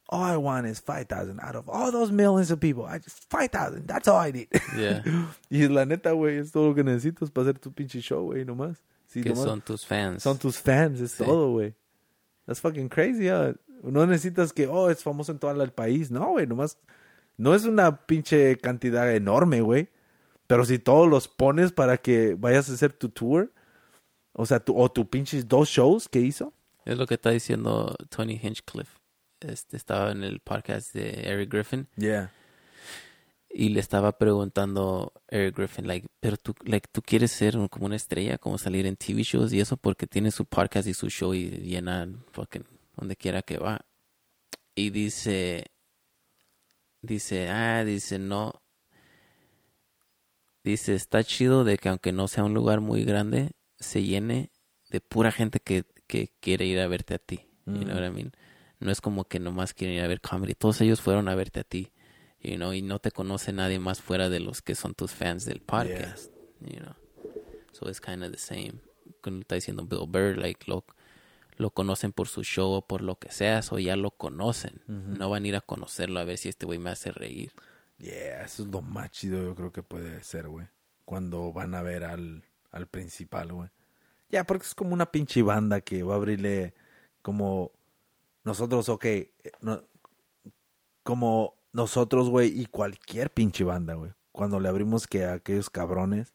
All I want is 5,000 out of all those millions of people. I just, 5,000, that's all I need. Yeah. y la neta, güey, es todo lo que necesitas para hacer tu pinche show, güey, nomás. Sí, que son tus fans. Son tus fans, es Sí. todo, güey. That's fucking crazy, yeah. No necesitas que, oh, es famoso en todo el país. No, güey, nomás. No es una pinche cantidad enorme, güey. Pero si todos los pones para que vayas a hacer tu tour, O sea, tu, o tu pinches dos shows que hizo. Es lo que está diciendo Tony Hinchcliffe. Este estaba en el podcast de Eric Griffin Yeah. Y le estaba preguntando Eric Griffin, like, pero tú, like, tú quieres ser un- como una estrella, como salir en TV shows y eso porque tiene su podcast y su show y llena fucking donde quiera que va. Y dice, dice, ah, dice, no. Dice, está chido de que aunque no sea un lugar muy grande, se llene de pura gente que, que quiere ir a verte a ti. You know Mm. what I mean? No es como que nomás quieren ir a ver comedy. Todos ellos fueron a verte a ti. You know, y no te conoce nadie más fuera de los que son tus fans del podcast. You know. So it's kind of the same. Como está diciendo Bill Burr, like, lo, lo conocen por su show o por lo que sea, o ya lo conocen. No van a ir a conocerlo a ver si este güey me hace reír. Yeah, eso es lo más chido yo creo que puede ser, güey. Cuando van a ver al, al principal, güey. Ya, porque es como una pinche banda que va a abrirle como nosotros, ok, eh, no- como nosotros, güey, y cualquier pinche banda, güey. Cuando le abrimos que a aquellos cabrones,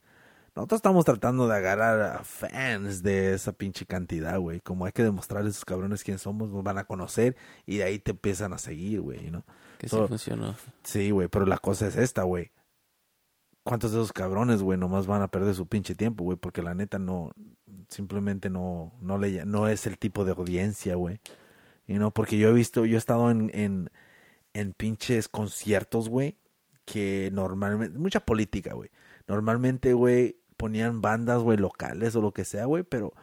nosotros estamos tratando de agarrar a fans de esa pinche cantidad, güey. Como hay que demostrarle a esos cabrones quién somos, nos van a conocer y de ahí te empiezan a seguir, güey, ¿no? Que So- sí funcionó. Sí, güey, pero la cosa es esta, güey. ¿Cuántos de esos cabrones, güey, nomás van a perder su pinche tiempo, güey? Porque la neta no, simplemente no, no le, no es el tipo de audiencia, güey. Y no, porque yo he visto, yo he estado en, en, en pinches conciertos, güey, que normalmente, mucha política, güey. Normalmente, güey, ponían bandas, güey, locales o lo que sea, güey, pero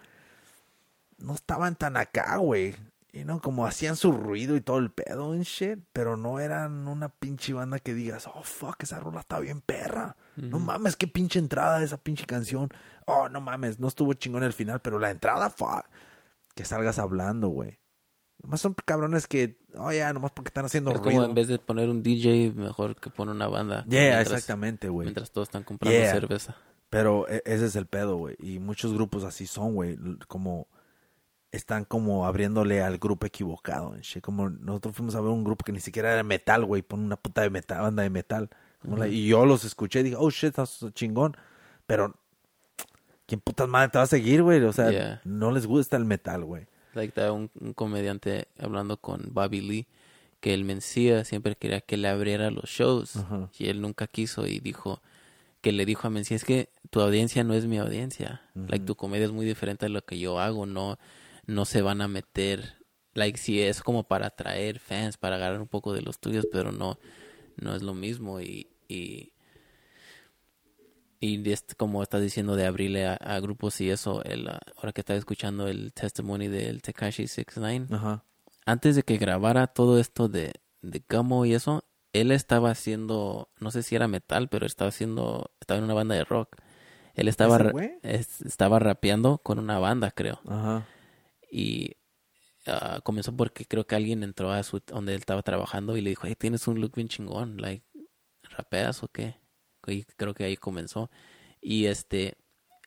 no estaban tan acá, güey. Y no, como hacían su ruido y todo el pedo en shit, pero no eran una pinche banda que digas, oh fuck, esa rola está bien perra. No mames, qué pinche entrada de esa pinche canción. Oh, no mames, no estuvo chingón el final, pero la entrada, fuck. Que salgas hablando, güey. Nomás son cabrones que, oh ya, nomás porque están haciendo Es ruido. como en vez de poner un DJ, mejor que poner una banda. Yeah, mientras, exactamente, güey. Mientras todos están comprando Yeah. cerveza. Pero e- ese es el pedo, güey. Y muchos grupos así son, güey. Como están como abriéndole al grupo equivocado. shit. Como nosotros fuimos a ver un grupo que ni siquiera era metal, güey. Pon una puta de metal, banda de metal. Y yo los escuché y dije, oh shit, estás chingón. Pero, ¿quién putas madre te va a seguir, güey? O sea, Yeah. no les gusta el metal, güey. Like that, un, un comediante hablando con Bobby Lee que el Mencía siempre quería que le abriera los shows y él nunca quiso y dijo que le dijo a Mencía es que tu audiencia no es mi audiencia like tu comedia es muy diferente a lo que yo hago no no se van a meter like si es como para atraer fans para agarrar un poco de los tuyos pero no no es lo mismo y y y este, como estás diciendo de abrirle a, a grupos y eso, el, ah, ahora que estaba escuchando el testimony del Tekashi 69, Ajá. antes de que grabara todo esto de, de Gummo y eso, él estaba haciendo, no sé si era metal, pero estaba haciendo, estaba en una banda de rock. Él estaba, estaba rapeando con una banda, creo. Ajá. Y ah, comenzó porque creo que alguien entró a su, donde él estaba trabajando y le dijo, hey, tienes un look bien chingón, like, ¿rapeas o qué? Y creo que ahí comenzó. Y este,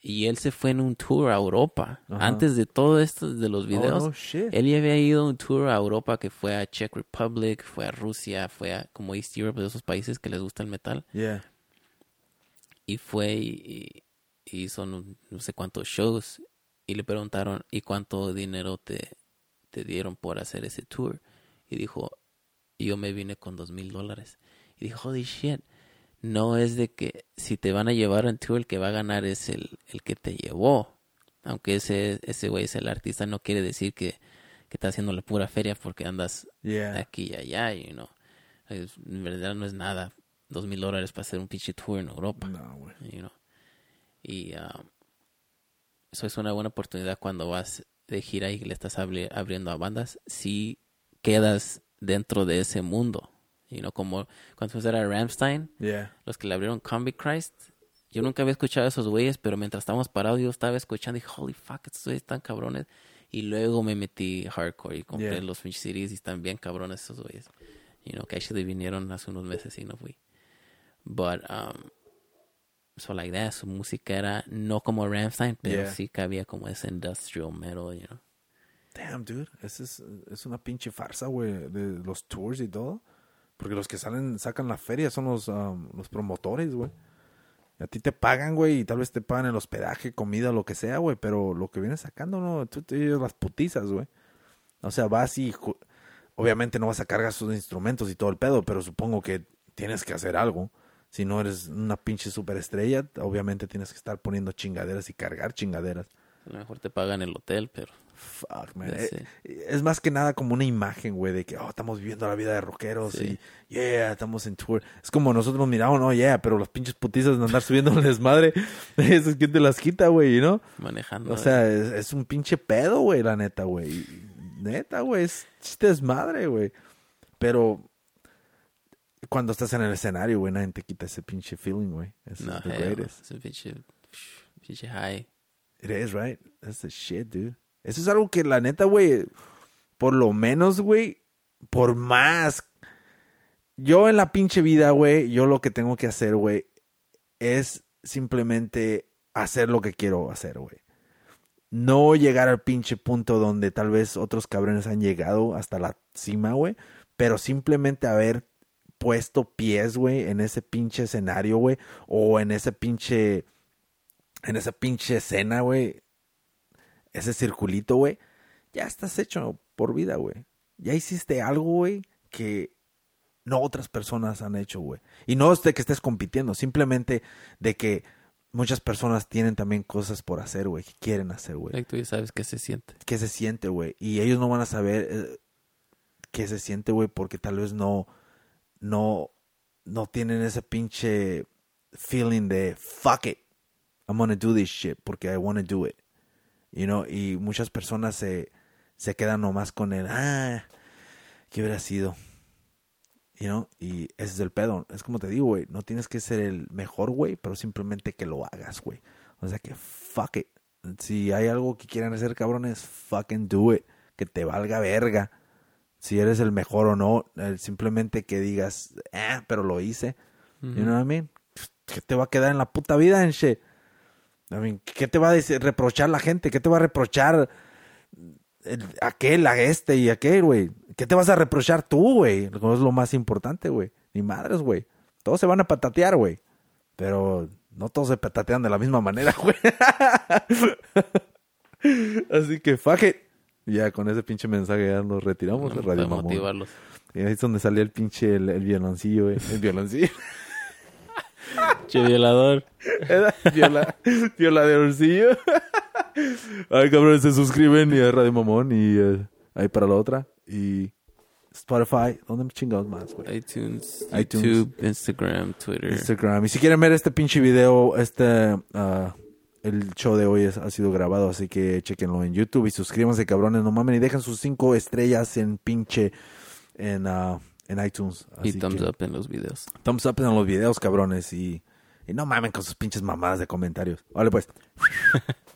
y él se fue en un tour a Europa. Ajá. Antes de todo esto, de los videos, Oh, no él ya había ido a un tour a Europa que fue a Czech Republic, fue a Rusia, fue a como East Europe, de esos países que les gusta el metal. Yeah. Y fue y, y hizo no, no sé cuántos shows. Y le preguntaron, ¿y cuánto dinero te, te dieron por hacer ese tour? Y dijo, yo me vine con dos mil dólares. Y dijo, holy shit. No es de que si te van a llevar en tour, el que va a ganar es el, el que te llevó. Aunque ese ese güey es el artista, no quiere decir que, que está haciendo la pura feria porque andas Yeah. aquí y allá, you know. Es- en verdad no es nada. Dos mil dólares para hacer un pinche tour en Europa, No, güey. you know. Y um, eso es una buena oportunidad cuando vas de gira y le estás abri- abriendo a bandas. Si quedas dentro de ese mundo, you know, como cuando fuiste a Ramstein, Yeah. los que le abrieron Combi Christ. Yo nunca había escuchado a esos güeyes, pero mientras estábamos parados yo estaba escuchando y holy fuck, estos güeyes están cabrones. Y luego me metí hardcore y compré Yeah. los Finch CDs y están bien cabrones esos güeyes. You know, que actually vinieron hace unos meses y no fui. But, um, so like that, su música era no como Ramstein, pero Yeah. sí que había como ese industrial metal, you know. Damn, dude. Es, es una pinche farsa, güey, de los tours y todo. Porque los que salen, sacan la feria son los, um, los promotores, güey. A ti te pagan, güey, y tal vez te pagan el hospedaje, comida, lo que sea, güey, pero lo que vienes sacando, no, tú te las putizas, güey. O sea, vas y obviamente no vas a cargar sus instrumentos y todo el pedo, pero supongo que tienes que hacer algo. Si no eres una pinche superestrella, obviamente tienes que estar poniendo chingaderas y cargar chingaderas. A lo mejor te pagan el hotel, pero Fuck, man. Eh, sé. Es más que nada como una imagen, güey, de que, oh, estamos viviendo la vida de rockeros Sí. y, yeah, estamos en tour. Es como nosotros nos miramos, no, yeah, pero los pinches putizas de andar subiendo el desmadre, eso es quien te las quita, güey, ¿no? manejando. O sea, es, es un pinche pedo, güey, la neta, güey. Neta, güey, es chiste desmadre, güey. Pero cuando estás en el escenario, güey, nadie te quita ese pinche feeling, güey. No, es un pinche, pinche high. It is, right? That's the shit, dude. Eso es algo que la neta, güey, por lo menos, güey, por más. Yo en la pinche vida, güey, yo lo que tengo que hacer, güey, es simplemente hacer lo que quiero hacer, güey. No llegar al pinche punto donde tal vez otros cabrones han llegado hasta la cima, güey, pero simplemente haber puesto pies, güey, en ese pinche escenario, güey, o en ese pinche en esa pinche escena, güey, ese circulito, güey, ya estás hecho por vida, güey. Ya hiciste algo, güey, que no otras personas han hecho, güey. Y no es de que estés compitiendo, simplemente de que muchas personas tienen también cosas por hacer, güey, que quieren hacer, güey. Like, tú ya sabes qué se siente. ¿Qué se siente, güey? Y ellos no van a saber eh, qué se siente, güey, porque tal vez no, no, no tienen ese pinche feeling de fuck it, I'm gonna do this shit porque I wanna do it, you know. Y muchas personas se, se quedan nomás con el ah, ¿qué hubiera sido? You know, y ese es el pedo. Es como te digo, güey, no tienes que ser el mejor, güey, pero simplemente que lo hagas, güey. O sea que fuck it. Si hay algo que quieran hacer, cabrones, fucking do it. Que te valga verga. Si eres el mejor o no, simplemente que digas, ah, pero lo hice. You know what I mean? ¿Qué te va a quedar en la puta vida, en shit? ¿Qué te va a decir, reprochar la gente? ¿Qué te va a reprochar el- aquel, a este y aquel, güey? ¿Qué te vas a reprochar tú, güey? No es lo más importante, güey. Ni madres, güey. Todos se van a patatear, güey. Pero no todos se patatean de la misma manera, güey. Así que, fuck it. Ya con ese pinche mensaje ya nos retiramos de No, Radio para Mamón. motivarlos. Y ahí es donde salía el pinche el, el violoncillo, güey. El violoncillo. Che violador. Viola, violadeorcillo. Ay, cabrones, se suscriben y a Radio Mamón y eh, ahí para la otra. Y Spotify, ¿dónde chingados más, güey? iTunes, iTunes. YouTube, Instagram, Twitter. Instagram. Y si quieren ver este pinche video, este, ah, el show de hoy es- ha sido grabado, así que chequenlo en YouTube y suscríbanse, cabrones, no mamen, y dejen sus cinco estrellas en pinche, en, ah, en iTunes. y thumbs que- up en los videos. Thumbs up en los videos, cabrones, y, y no mamen con sus pinches mamadas de comentarios. Vale, pues.